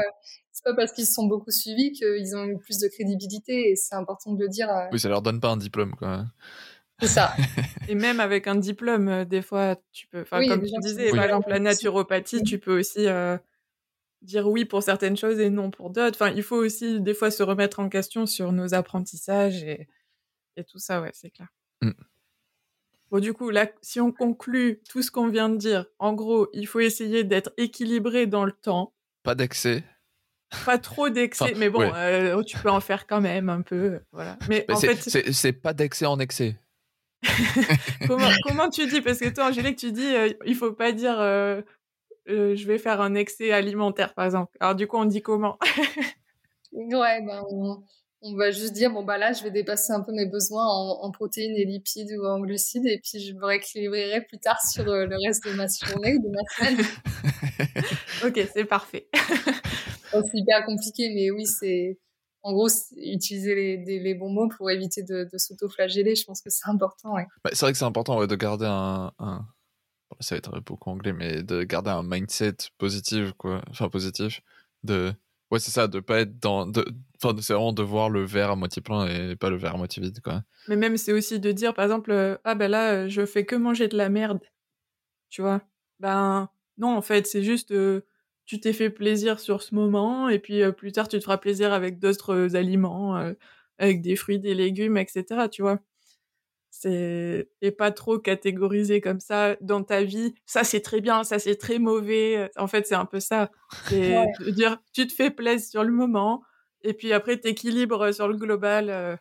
c'est pas parce qu'ils se sont beaucoup suivis qu'ils ont eu plus de crédibilité. Et c'est important de le dire. Oui, ça leur donne pas un diplôme, quoi. C'est ça. *laughs* Et même avec un diplôme, euh, des fois, tu peux. Enfin, comme tu disais, par exemple, la naturopathie, tu peux aussi euh, dire oui pour certaines choses et non pour d'autres. Enfin, il faut aussi des fois se remettre en question sur nos apprentissages et, et tout ça, ouais, c'est clair. Mm. Bon, du coup, là, si on conclut tout ce qu'on vient de dire, en gros, il faut essayer d'être équilibré dans le temps. Pas d'excès. Pas trop d'excès, mais bon, euh, tu peux en faire quand même un peu, voilà. Mais, en fait, c'est pas d'excès en excès. *laughs* comment, tu dis? Parce que toi, Angélique, tu dis, euh, il faut pas dire, euh, je vais faire un excès alimentaire, par exemple. Alors du coup, on dit comment? Ouais, ben, on, va juste dire, bon bah là, je vais dépasser un peu mes besoins en, protéines et lipides ou en glucides, et puis je me rééquilibrerai plus tard sur le reste de ma journée ou de ma semaine. *laughs* ok, c'est parfait. *laughs* c'est hyper compliqué, mais oui, c'est en gros utiliser les, les, bons mots pour éviter de, de s'auto-flageller. Je pense que c'est important. Ouais. Bah, c'est vrai que c'est important de garder un, un... ça va être beaucoup anglais, mais de garder un mindset positif, quoi. Enfin positif. De ouais, c'est ça, de pas être dans, de... enfin, c'est vraiment de voir le verre à moitié plein et pas le verre à moitié vide, quoi. Mais même c'est aussi de dire, par exemple, euh, ah ben là, euh, je fais que manger de la merde, tu vois. Ben non, en fait, c'est juste euh, tu t'es fait plaisir sur ce moment et puis plus tard tu te feras plaisir avec d'autres aliments, avec des fruits, des légumes, etc. Tu vois c'est et pas trop catégorisé comme ça dans ta vie. Ça c'est très bien, ça c'est très mauvais. En fait, c'est un peu ça. C'est dire tu te fais plaisir sur le moment et puis après t'équilibres sur le global.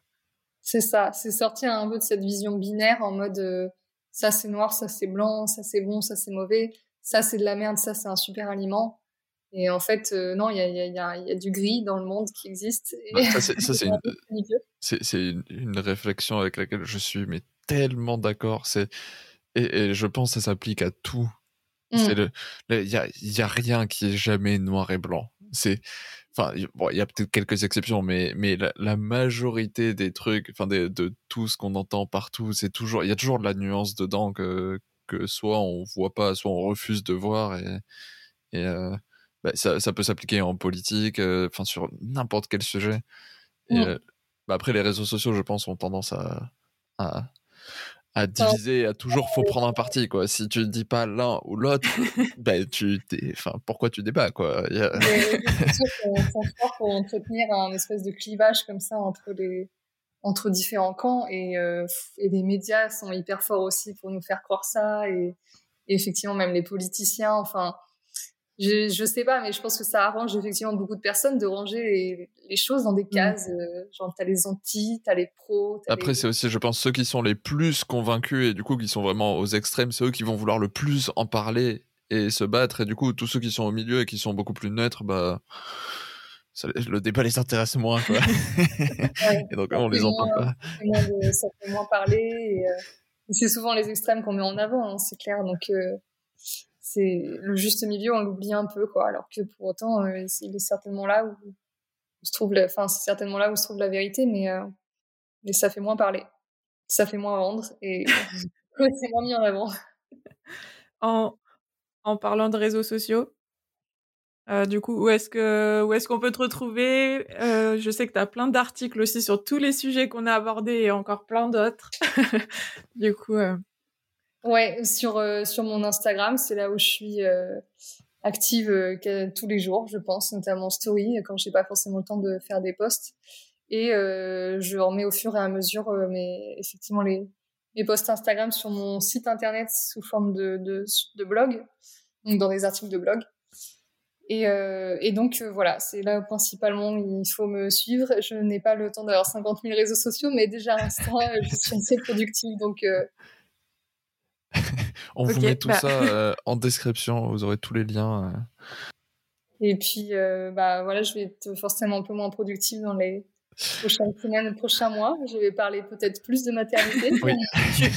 C'est ça, c'est sortir un peu de cette vision binaire en mode ça c'est noir, ça c'est blanc, ça c'est bon, ça c'est mauvais, ça c'est de la merde, ça c'est un super aliment. Et en fait, euh, non, il y a, y, a, y a, du gris dans le monde qui existe. Bah, ça, *laughs* c'est une, une, réflexion avec laquelle je suis mais tellement d'accord. Et, et, je pense que ça s'applique à tout. Il mmh. y, a, y a rien qui est jamais noir et blanc. C'est enfin bon, il y a peut-être quelques exceptions, mais mais la, majorité des trucs, enfin de, de tout ce qu'on entend partout, c'est toujours il y a toujours de la nuance dedans que que soit on voit pas, soit on refuse de voir et et euh, bah, ça, ça, peut s'appliquer en politique, euh, enfin sur n'importe quel sujet. Et, euh, bah, après, les réseaux sociaux, je pense, ont tendance à, à, à diviser, à toujours faut prendre un parti quoi. Si tu dis pas l'un ou l'autre, *laughs* ben tu enfin pourquoi tu débats quoi? Les réseaux sont forts pour entretenir un espèce de clivage comme ça entre les entre différents camps et, euh, et les médias sont hyper forts aussi pour nous faire croire ça et, et effectivement même les politiciens enfin je, je sais pas, mais je pense que ça arrange effectivement beaucoup de personnes de ranger les, choses dans des mm. cases. Euh, genre, t'as les anti, t'as les pros. Après, c'est aussi, je pense, ceux qui sont les plus convaincus et du coup qui sont vraiment aux extrêmes, c'est eux qui vont vouloir le plus en parler et se battre. Et du coup, tous ceux qui sont au milieu et qui sont beaucoup plus neutres, bah. le débat les intéresse moins, quoi. *laughs* et donc, on les entend pas. ça fait moins parler. Et, euh, c'est souvent les extrêmes qu'on met en avant, hein, c'est clair. Donc, euh, c'est le juste milieu, on l'oublie un peu, quoi. Alors que pour autant, euh, il est certainement là où, se trouve, enfin, c'est certainement là où se trouve la vérité, mais, euh, mais ça fait moins parler, ça fait moins vendre et *laughs* c'est moins mis en avant. En, en parlant de réseaux sociaux, euh, du coup, où est-ce que où est-ce qu'on peut te retrouver? Je sais que tu as plein d'articles aussi sur tous les sujets qu'on a abordés et encore plein d'autres. *laughs* du coup, Ouais, sur, euh, sur mon Instagram, c'est là où je suis euh, active euh, tous les jours, je pense, notamment story, quand j'ai pas forcément le temps de faire des posts. Et je remets au fur et à mesure mais effectivement les, les posts Instagram sur mon site internet sous forme de, de, de blog, donc dans des articles de blog. Et, et donc voilà, c'est là principalement il faut me suivre. Je n'ai pas le temps d'avoir 50 000 réseaux sociaux, mais déjà à l'instant, je suis assez productive, donc On vous met tout bah. ça euh, en description, vous aurez tous les liens. Euh. Et puis, euh, bah voilà, je vais être forcément un peu moins productive dans les prochaines semaines, prochains mois. Je vais parler peut-être plus de maternité. *laughs* Oui.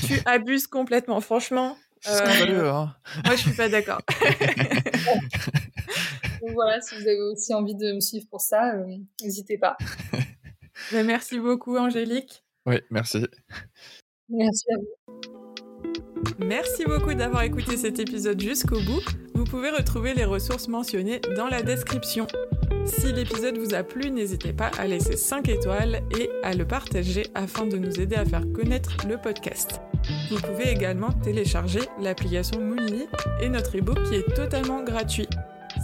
tu, abuses complètement, franchement. Scandaleux, hein Moi, je suis pas d'accord. *laughs* Donc voilà, si vous avez aussi envie de me suivre pour ça, n'hésitez pas. Bah, merci beaucoup, Angélique. Oui, merci. Merci à vous. Merci beaucoup d'avoir écouté cet épisode jusqu'au bout. Vous pouvez retrouver les ressources mentionnées dans la description. Si l'épisode vous a plu, n'hésitez pas à laisser 5 étoiles et à le partager afin de nous aider à faire connaître le podcast. Vous pouvez également télécharger l'application Moonly et notre ebook qui est totalement gratuit.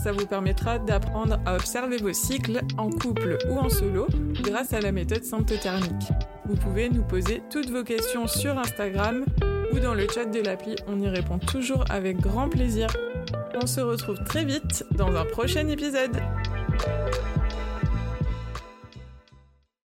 Ça vous permettra d'apprendre à observer vos cycles en couple ou en solo grâce à la méthode symptothermique. Vous pouvez nous poser toutes vos questions sur Instagram ou dans le chat de l'appli, on y répond toujours avec grand plaisir. On se retrouve très vite dans un prochain épisode.